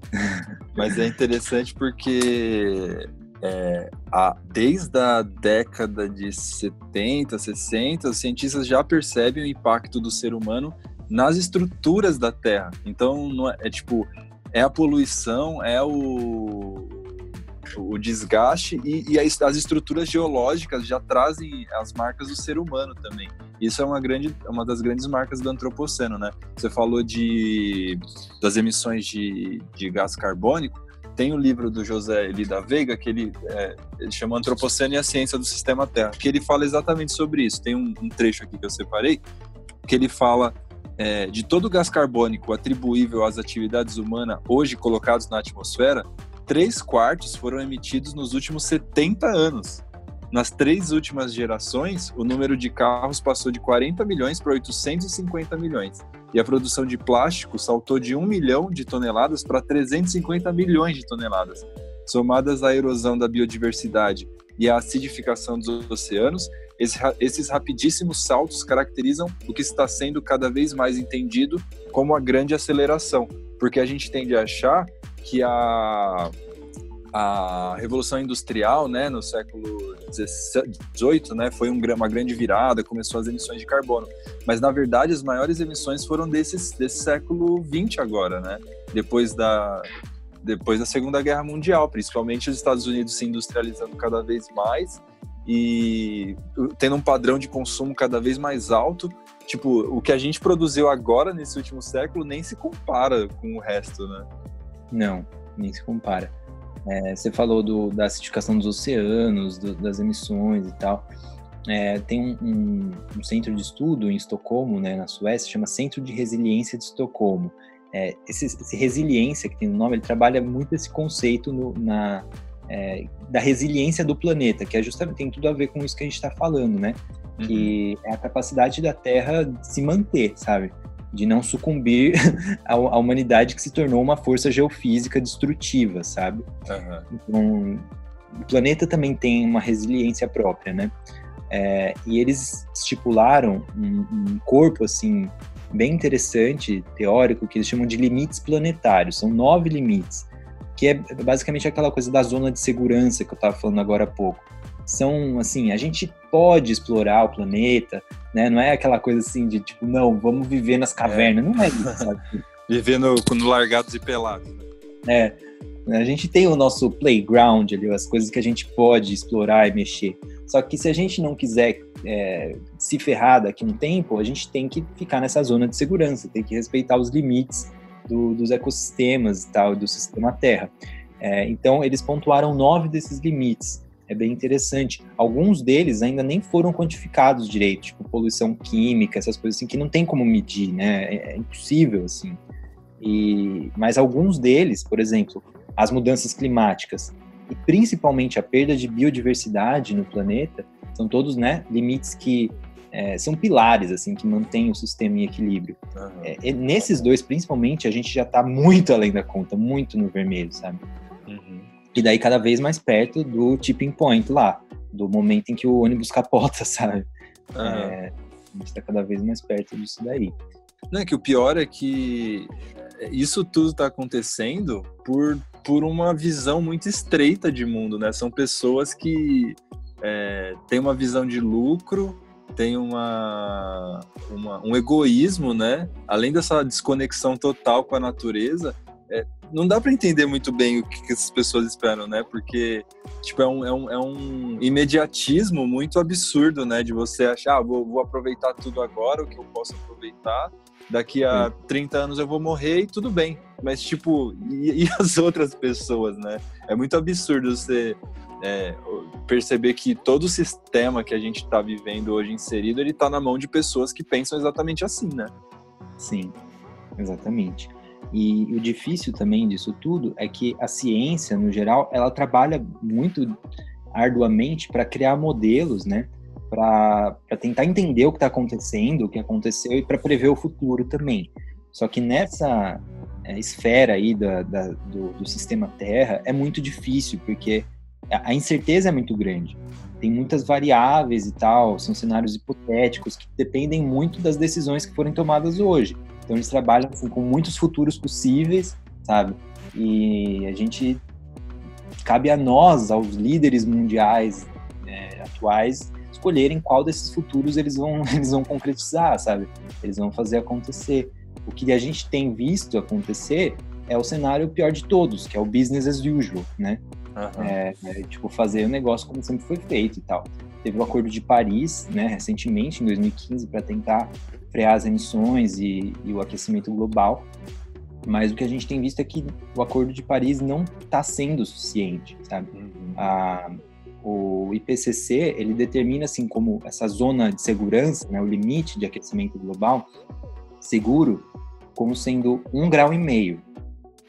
Mas é interessante porque é, a, desde a década de 70, 60, os cientistas já percebem o impacto do ser humano nas estruturas da Terra. Então, é, é, tipo, é a poluição, é o, o desgaste e, e, as estruturas geológicas já trazem as marcas do ser humano também. Isso é uma, grande, uma das grandes marcas do antropoceno, né? Você falou de, das emissões de, de gás carbônico, tem o livro do José Eli da Veiga que ele, é, ele chama Antropoceno e a Ciência do Sistema Terra, que ele fala exatamente sobre isso. Tem um, um trecho aqui que eu separei, que ele fala é, de todo o gás carbônico atribuível às atividades humanas hoje colocados na atmosfera, três quartos foram emitidos nos últimos 70 anos. Nas três últimas gerações, o número de carros passou de 40 milhões para 850 milhões. E a produção de plástico saltou de 1 milhão de toneladas para 350 milhões de toneladas. Somadas à erosão da biodiversidade e à acidificação dos oceanos, esses rapidíssimos saltos caracterizam o que está sendo cada vez mais entendido como a grande aceleração, porque a gente tende a achar que a, a revolução industrial, né, no século 18, né, foi um, uma grande virada, começou as emissões de carbono, mas na verdade as maiores emissões foram desses desse século 20 agora, né, depois da depois da Segunda Guerra Mundial, principalmente os Estados Unidos se industrializando cada vez mais e tendo um padrão de consumo cada vez mais alto. Tipo, o que a gente produziu agora nesse último século nem se compara com o resto, né? Não, nem se compara. É, você falou do, da acidificação dos oceanos, do, das emissões e tal. É, tem um, um, um, centro de estudo em Estocolmo, né, na Suécia, chama Centro de Resiliência de Estocolmo. É, esse, esse, resiliência que tem no nome, ele trabalha muito esse conceito no, na, é, da resiliência do planeta, que é justamente tem tudo a ver com isso que a gente está falando, né? Uhum. Que é a capacidade da Terra se manter, sabe? De não sucumbir à, à, humanidade que se tornou uma força geofísica destrutiva, sabe? Uhum. Então, o planeta também tem uma resiliência própria, né? É, e eles estipularam um, um corpo assim bem interessante, teórico, que eles chamam de limites planetários. São nove limites, que é basicamente aquela coisa da zona de segurança que eu estava falando agora há pouco. São, assim, a gente pode explorar o planeta, né? Não é aquela coisa assim de, tipo, não, vamos viver nas cavernas. É. Não é isso, sabe? viver no, no largados e pelados. Né? É. A gente tem o nosso playground ali, as coisas que a gente pode explorar e mexer. Só que se a gente não quiser é, se ferrar daqui um tempo, a gente tem que ficar nessa zona de segurança, tem que respeitar os limites do, dos ecossistemas e tal, do sistema Terra. É, então, eles pontuaram nove desses limites. É bem interessante. Alguns deles ainda nem foram quantificados direito, tipo poluição química, essas coisas assim, que não tem como medir, né? É, é impossível, assim. E, mas alguns deles, por exemplo, as mudanças climáticas, e principalmente a perda de biodiversidade no planeta, são todos né, limites que é, são pilares assim que mantêm o sistema em equilíbrio. Uhum. É, nesses dois, principalmente, a gente já está muito além da conta, muito no vermelho, sabe? E daí cada vez mais perto do tipping point lá, do momento em que o ônibus capota, sabe? Uhum. É, a gente está cada vez mais perto disso daí. Não, é que o pior é que isso tudo está acontecendo por por uma visão muito estreita de mundo, né? São pessoas que é, têm uma visão de lucro, têm uma, uma, um egoísmo, né? Além dessa desconexão total com a natureza, é, não dá para entender muito bem o que, que, essas pessoas esperam, né? Porque tipo, é, um, é, um, é um imediatismo muito absurdo, né? De você achar, ah, vou, vou aproveitar tudo agora, o que eu posso aproveitar, daqui a 30 anos eu vou morrer e tudo bem. Mas, tipo, e, e as outras pessoas, né? É muito absurdo você é, perceber que todo o sistema que a gente está vivendo hoje inserido, ele está na mão de pessoas que pensam exatamente assim, né? Sim, exatamente. E o difícil também disso tudo é que a ciência, no geral, ela trabalha muito arduamente para criar modelos, né? para tentar entender o que está acontecendo, o que aconteceu e para prever o futuro também. Só que nessa é, esfera aí da, da, do, do, sistema Terra é muito difícil, porque a incerteza é muito grande. Tem muitas variáveis e tal, são cenários hipotéticos que dependem muito das decisões que forem tomadas hoje. Então eles trabalham assim, com muitos futuros possíveis, sabe? E a gente cabe a nós, aos líderes mundiais é, atuais, escolherem qual desses futuros eles vão, eles vão concretizar, sabe? Eles vão fazer acontecer. O que a gente tem visto acontecer é o cenário pior de todos, que é o business as usual, né? Uhum. É, é, tipo, fazer o negócio como sempre foi feito e tal. Teve o Acordo de Paris, né, recentemente, em 2015, para tentar frear as emissões e, e, o aquecimento global. Mas o que a gente tem visto é que o Acordo de Paris não está sendo suficiente, sabe? Uhum. A, o IPCC ele determina assim como essa zona de segurança, né, o limite de aquecimento global seguro, como sendo um grau e meio.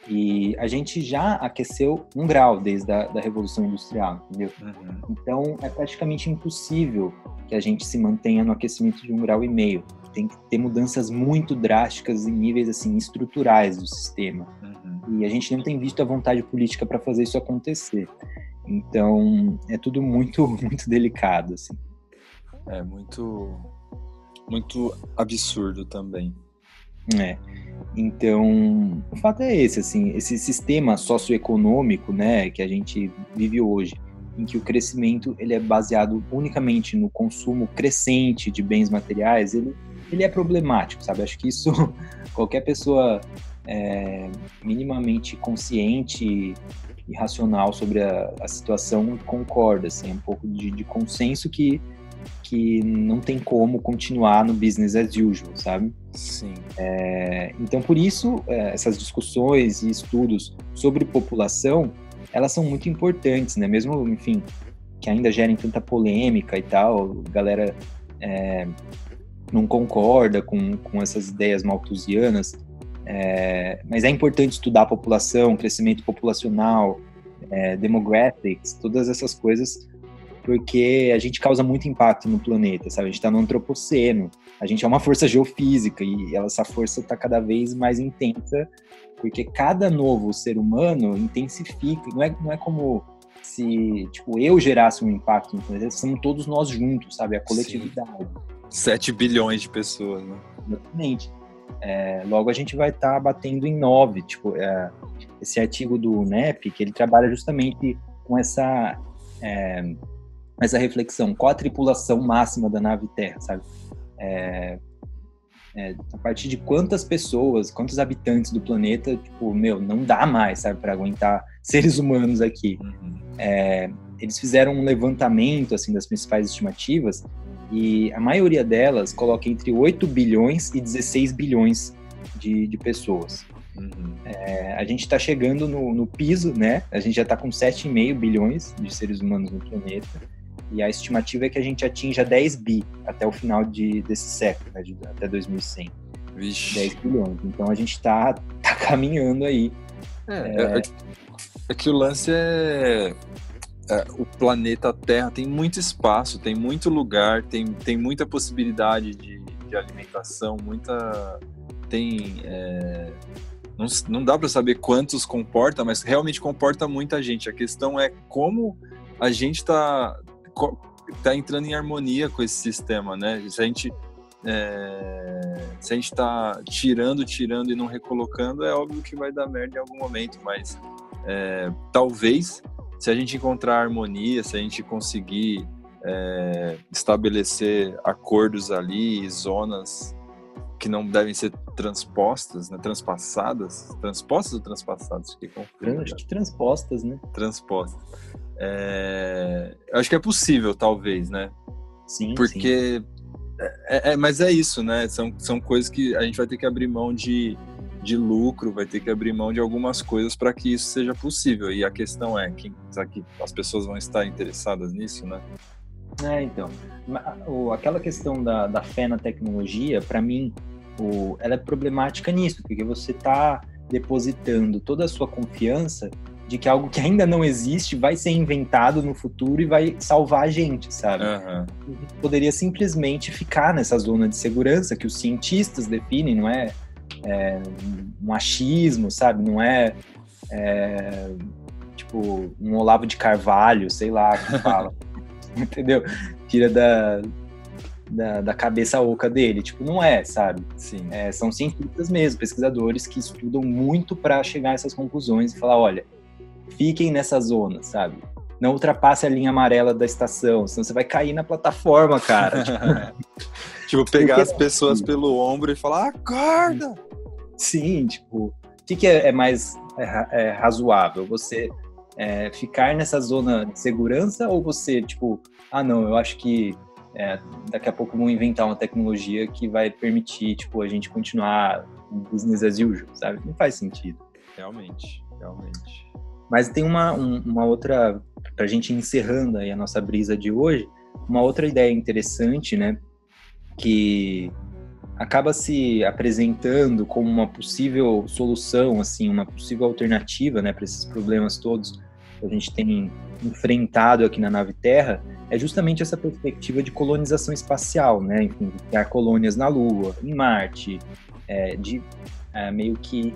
E a gente já aqueceu um grau desde a da Revolução Industrial, entendeu? Uhum. Então é praticamente impossível que a gente se mantenha no aquecimento de um grau e meio. Tem que ter mudanças muito drásticas em níveis assim estruturais do sistema. Uhum. E a gente não tem visto a vontade política para fazer isso acontecer. Então, é tudo muito, muito delicado, assim. É muito, muito absurdo também. É. Então, o fato é esse, assim, esse sistema socioeconômico, né, que a gente vive hoje, em que o crescimento ele é baseado unicamente no consumo crescente de bens materiais, ele, ele é problemático, sabe? Acho que isso qualquer pessoa é, minimamente consciente e racional sobre a, a situação concorda, assim, é um pouco de, de, consenso que, que não tem como continuar no business as usual, sabe? Sim. É, então, por isso, é, essas discussões e estudos sobre população, elas são muito importantes, né? Mesmo, enfim, que ainda gerem tanta polêmica e tal, galera é, não concorda com, com essas ideias malthusianas, é, mas é importante estudar a população, crescimento populacional, é, demographics, todas essas coisas, porque a gente causa muito impacto no planeta, sabe? A gente está no antropoceno, a gente é uma força geofísica e essa força está cada vez mais intensa, porque cada novo ser humano intensifica, não é, não é como se, tipo, eu gerasse um impacto no planeta, somos todos nós juntos, sabe? A coletividade. Sim. 7 bilhões de pessoas, né? Exatamente. é, logo a gente vai estar tá batendo em 9. Tipo, é, esse artigo do NEP, que ele trabalha justamente com essa, é, essa reflexão, qual a tripulação máxima da nave Terra, sabe? É, é, a partir de quantas pessoas, quantos habitantes do planeta, tipo, meu, não dá mais, sabe, para aguentar seres humanos aqui. Uhum. É, eles fizeram um levantamento, assim, das principais estimativas e a maioria delas coloca entre 8 bilhões e 16 bilhões de, de pessoas. Uhum. É, a gente está chegando no, no, piso, né? A gente já está com 7,5 bilhões de seres humanos no planeta. E a estimativa é que a gente atinja 10 bi até o final de, desse século, né, de, até 2100. Vixe. 10 bilhões. Então a gente está tá caminhando aí. É, é... É, é, que o lance é, é, o planeta Terra tem muito espaço, tem muito lugar, tem, tem muita possibilidade de, de alimentação, muita. Tem. É, não, não dá para saber quantos comporta, mas realmente comporta muita gente. A questão é como a gente está tá entrando em harmonia com esse sistema, né? Se a gente é, se a gente está tirando, tirando e não recolocando, é óbvio que vai dar merda em algum momento, mas é, talvez se a gente encontrar harmonia, se a gente conseguir é, estabelecer acordos ali, zonas que não devem ser transpostas, né? Transpassadas, transpostas ou transpassadas? Fiquei confuso. Acho que transpostas, né? Transpostas. É, acho que é possível, talvez, né? Sim. Porque. Sim. É, é, mas é isso, né? São, são coisas que a gente vai ter que abrir mão de, de lucro, vai ter que abrir mão de algumas coisas para que isso seja possível. E a questão é, quem, será que as pessoas vão estar interessadas nisso, né? É, então. Aquela questão da, da fé na tecnologia, para mim, o, ela é problemática nisso, porque você está depositando toda a sua confiança de que algo que ainda não existe vai ser inventado no futuro e vai salvar a gente, sabe? Uhum. Poderia simplesmente ficar nessa zona de segurança que os cientistas definem, não é, é um achismo, sabe? Não é, é, tipo um Olavo de Carvalho, sei lá, que fala, entendeu? Tira da, da, da, cabeça oca dele. Tipo, não é, sabe? Sim. É, são cientistas mesmo, pesquisadores que estudam muito para chegar a essas conclusões e falar, olha, fiquem nessa zona, sabe? Não ultrapasse a linha amarela da estação, senão você vai cair na plataforma, cara. tipo, pegar as pessoas assim? pelo ombro e falar, acorda! Sim, tipo, o que, que é, é mais é, é, razoável? Você é, ficar nessa zona de segurança ou você, tipo, ah, não, eu acho que é, daqui a pouco vão inventar uma tecnologia que vai permitir, tipo, a gente continuar business as usual, sabe? Não faz sentido. Realmente, realmente. Mas tem uma, um, uma outra, para a gente encerrando aí a nossa brisa de hoje, uma outra ideia interessante, né, que acaba se apresentando como uma possível solução, assim, uma possível alternativa, né, para esses problemas todos que a gente tem enfrentado aqui na nave Terra, é justamente essa perspectiva de colonização espacial, né, enfim, criar colônias na Lua, em Marte, é, de é, meio que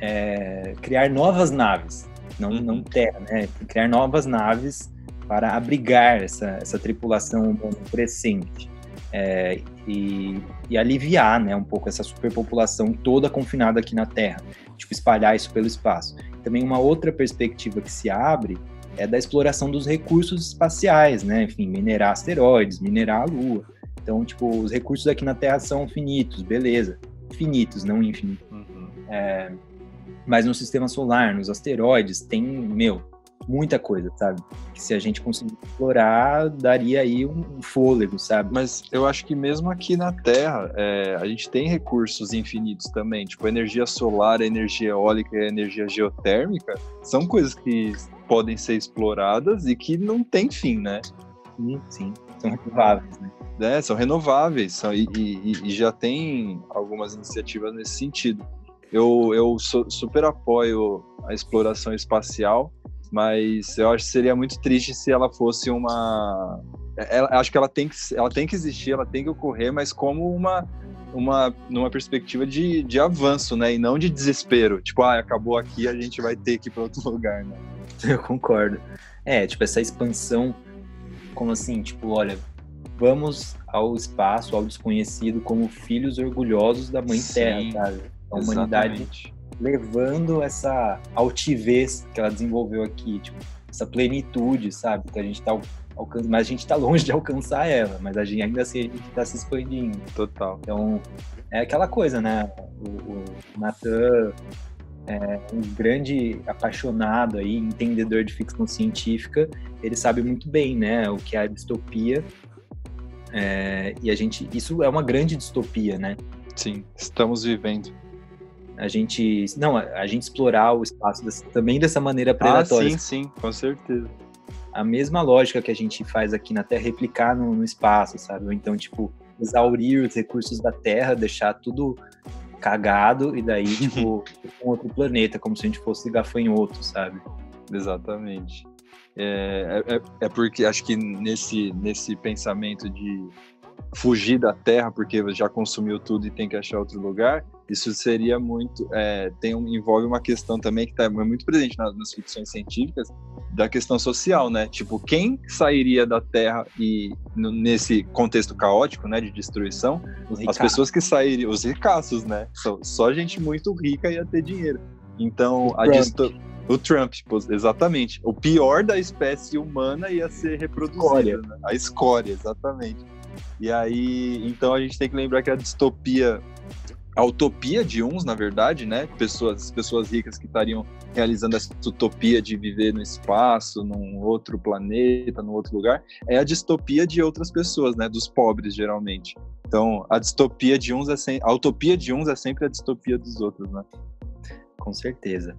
é, criar novas naves, não, não uhum. terra, né? Criar novas naves para abrigar essa, essa tripulação crescente é, e, e, aliviar, né, um pouco essa superpopulação toda confinada aqui na Terra, tipo espalhar isso pelo espaço. Também uma outra perspectiva que se abre é da exploração dos recursos espaciais, né? Enfim, minerar asteroides, minerar a Lua. Então, tipo, os recursos aqui na Terra são finitos, beleza? Finitos, não infinitos. Uhum. É, mas no sistema solar, nos asteroides, tem, meu, muita coisa, sabe? Que se a gente conseguir explorar, daria aí um fôlego, sabe? Mas eu acho que mesmo aqui na Terra, é, a gente tem recursos infinitos também, tipo energia solar, energia eólica e energia geotérmica, são coisas que podem ser exploradas e que não tem fim, né? Sim, sim. São renováveis, né? É, são renováveis são, e, e, e já tem algumas iniciativas nesse sentido. Eu, eu super apoio a exploração espacial, mas eu acho que seria muito triste se ela fosse uma. Ela, acho que ela tem que, ela tem que existir, ela tem que ocorrer, mas como uma, uma numa perspectiva de, de avanço, né? E não de desespero. Tipo, ah, acabou aqui, a gente vai ter que ir para outro lugar, né? Eu concordo. É, tipo, essa expansão, como assim, tipo, olha, vamos ao espaço, ao desconhecido, como filhos orgulhosos da Mãe Sim, Terra, sabe? A humanidade Exatamente. Levando essa altivez que ela desenvolveu aqui, tipo, essa plenitude, sabe? Que a gente tá mas a gente tá longe de alcançar ela, mas a gente ainda assim a gente tá se expandindo. Total. Então, é aquela coisa, né? O, o Natan é um grande apaixonado aí, entendedor de ficção científica, ele sabe muito bem, né, o que é a distopia. É, e a gente, isso é uma grande distopia, né? Sim, estamos vivendo. A gente, não, a, gente explorar o espaço dessa, também dessa maneira predatória. Ah, sim, sim, com certeza. A mesma lógica que a gente faz aqui na Terra, replicar no, no espaço, sabe? Ou então, tipo, exaurir os recursos da Terra, deixar tudo cagado e daí, tipo, um outro planeta, como se a gente fosse gafanhoto, sabe? Exatamente. É, é, é porque acho que nesse, nesse pensamento de fugir da Terra porque já consumiu tudo e tem que achar outro lugar, isso seria muito é, tem um, envolve uma questão também que está muito presente nas, nas, ficções científicas da questão social, né? Tipo, quem sairia da Terra e nesse contexto caótico, né, de destruição, as pessoas que sairiam, os ricaços, né? Só, só gente muito rica ia ter dinheiro. Então, o a Trump. O Trump, exatamente. O pior da espécie humana ia ser reproduzida. Né? A escória, exatamente. E aí, então a gente tem que lembrar que a distopia a utopia de uns, na verdade, né? Pessoas, pessoas ricas que estariam realizando essa utopia de viver no espaço, num outro planeta, num outro lugar, é a distopia de outras pessoas, né? Dos pobres, geralmente. Então, a distopia de uns é sempre, a utopia de uns é sempre a distopia dos outros, né? Com certeza.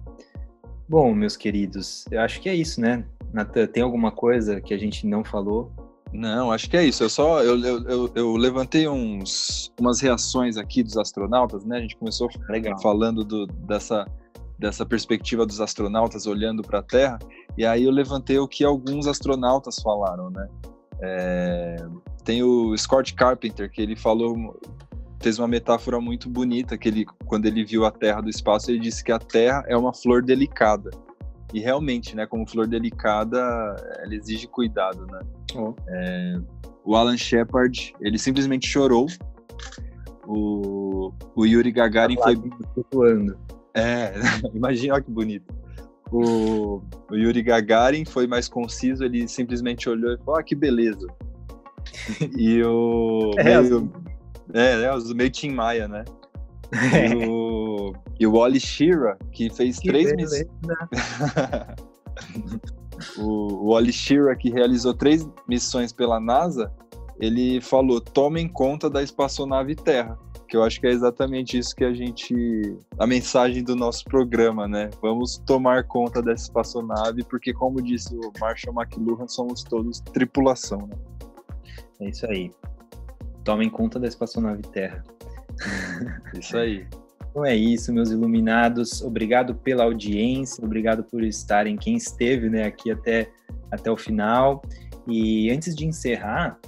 Bom, meus queridos, eu acho que é isso, né? Tem alguma coisa que a gente não falou não, acho que é isso. Eu só eu, eu, eu, levantei uns, umas reações aqui dos astronautas, né? A gente começou Legal. falando do, dessa, dessa perspectiva dos astronautas olhando para a Terra, e aí eu levantei o que alguns astronautas falaram, né? É, tem o Scott Carpenter que ele falou fez uma metáfora muito bonita que ele quando ele viu a Terra do espaço ele disse que a Terra é uma flor delicada e realmente, né, como flor delicada, ela exige cuidado, né? Oh. É, o Alan Shepard, ele simplesmente chorou. O, o Yuri Gagarin foi flutuando. É, imagina que bonito. O, o, Yuri Gagarin foi mais conciso, ele simplesmente olhou e falou: "Ah, que beleza". e o é, meio, é, é, meio Tim Maia, né? E o, e o Wally Shira, que fez que três missões. o, o Wally Shira, que realizou três missões pela NASA, ele falou: tomem conta da espaçonave Terra. Que eu acho que é exatamente isso que a gente. A mensagem do nosso programa, né? Vamos tomar conta dessa espaçonave, porque, como disse o Marshall McLuhan, somos todos tripulação, né? É isso aí. Tomem conta da espaçonave Terra. Isso aí. Então é isso, meus iluminados. Obrigado pela audiência, obrigado por estarem, quem esteve né, aqui até, até o final. E antes de encerrar,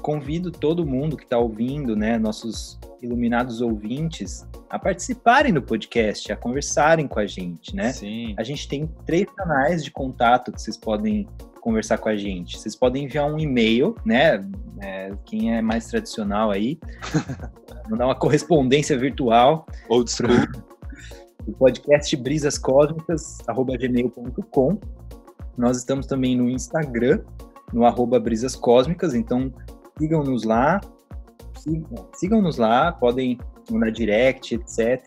convido todo mundo que está ouvindo, né, nossos iluminados ouvintes, a participarem do podcast, a conversarem com a gente, né? Sim. A gente tem três canais de contato que vocês podem conversar com a gente. Vocês podem enviar um e-mail, né? É, quem é mais tradicional aí, mandar uma correspondência virtual. Old school. O podcast brisascósmicas.gmail.com. Nós estamos também no Instagram, no arroba Brisas Cósmicas, então sigam-nos lá, sigam-nos lá, podem mandar direct, etc.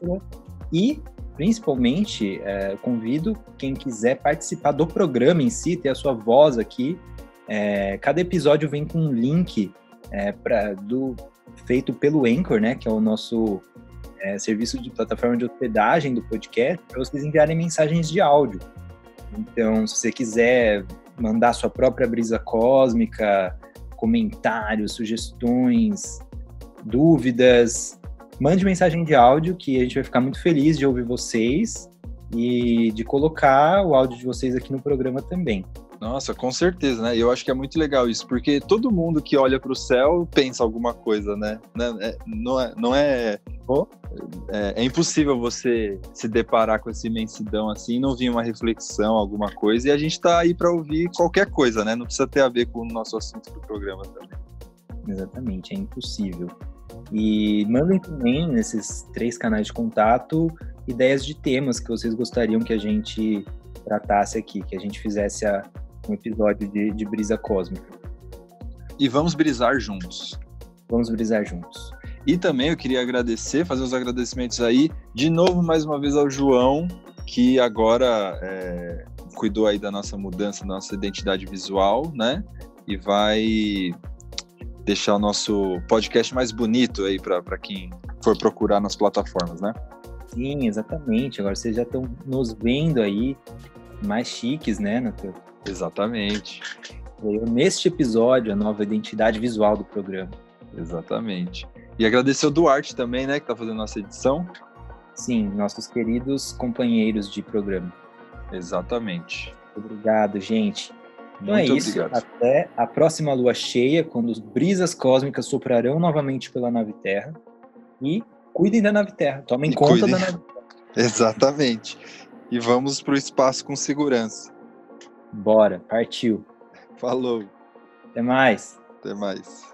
E, principalmente, é, convido quem quiser participar do programa em si, ter a sua voz aqui. É, cada episódio vem com um link é, pra, do, feito pelo Anchor, né, que é o nosso é, serviço de plataforma de hospedagem do podcast, para vocês enviarem mensagens de áudio. Então, se você quiser mandar sua própria brisa cósmica, comentários, sugestões, dúvidas, mande mensagem de áudio que a gente vai ficar muito feliz de ouvir vocês e de colocar o áudio de vocês aqui no programa também. Nossa, com certeza, né? Eu acho que é muito legal isso, porque todo mundo que olha para o céu pensa alguma coisa, né? né? É, não é, não é, é, é, impossível você se deparar com essa imensidão assim, não vir uma reflexão, alguma coisa, e a gente está aí para ouvir qualquer coisa, né? Não precisa ter a ver com o nosso assunto do programa também. Exatamente, é impossível. E mandem também nesses três canais de contato ideias de temas que vocês gostariam que a gente tratasse aqui, que a gente fizesse a, um episódio de, de brisa cósmica. E vamos brisar juntos. Vamos brisar juntos. E também eu queria agradecer, fazer os agradecimentos aí, de novo, mais uma vez, ao João, que agora é, cuidou aí da nossa mudança, da nossa identidade visual, né? E vai deixar o nosso podcast mais bonito aí para quem for procurar nas plataformas, né? Sim, exatamente. Agora vocês já estão nos vendo aí mais chiques, né, Natan? Exatamente. Neste episódio, a nova identidade visual do programa. Exatamente. E agradecer o Duarte também, né, que está fazendo nossa edição. Sim, nossos queridos companheiros de programa. Exatamente. Obrigado, gente. Então Muito é isso. Obrigado. Até a próxima lua cheia, quando os brisas cósmicas soprarão novamente pela nave Terra. E cuidem da nave Terra. Tomem e conta cuidem. da nave Terra. Exatamente. E vamos para o espaço com segurança. Bora, partiu. Falou. Até mais. Até mais.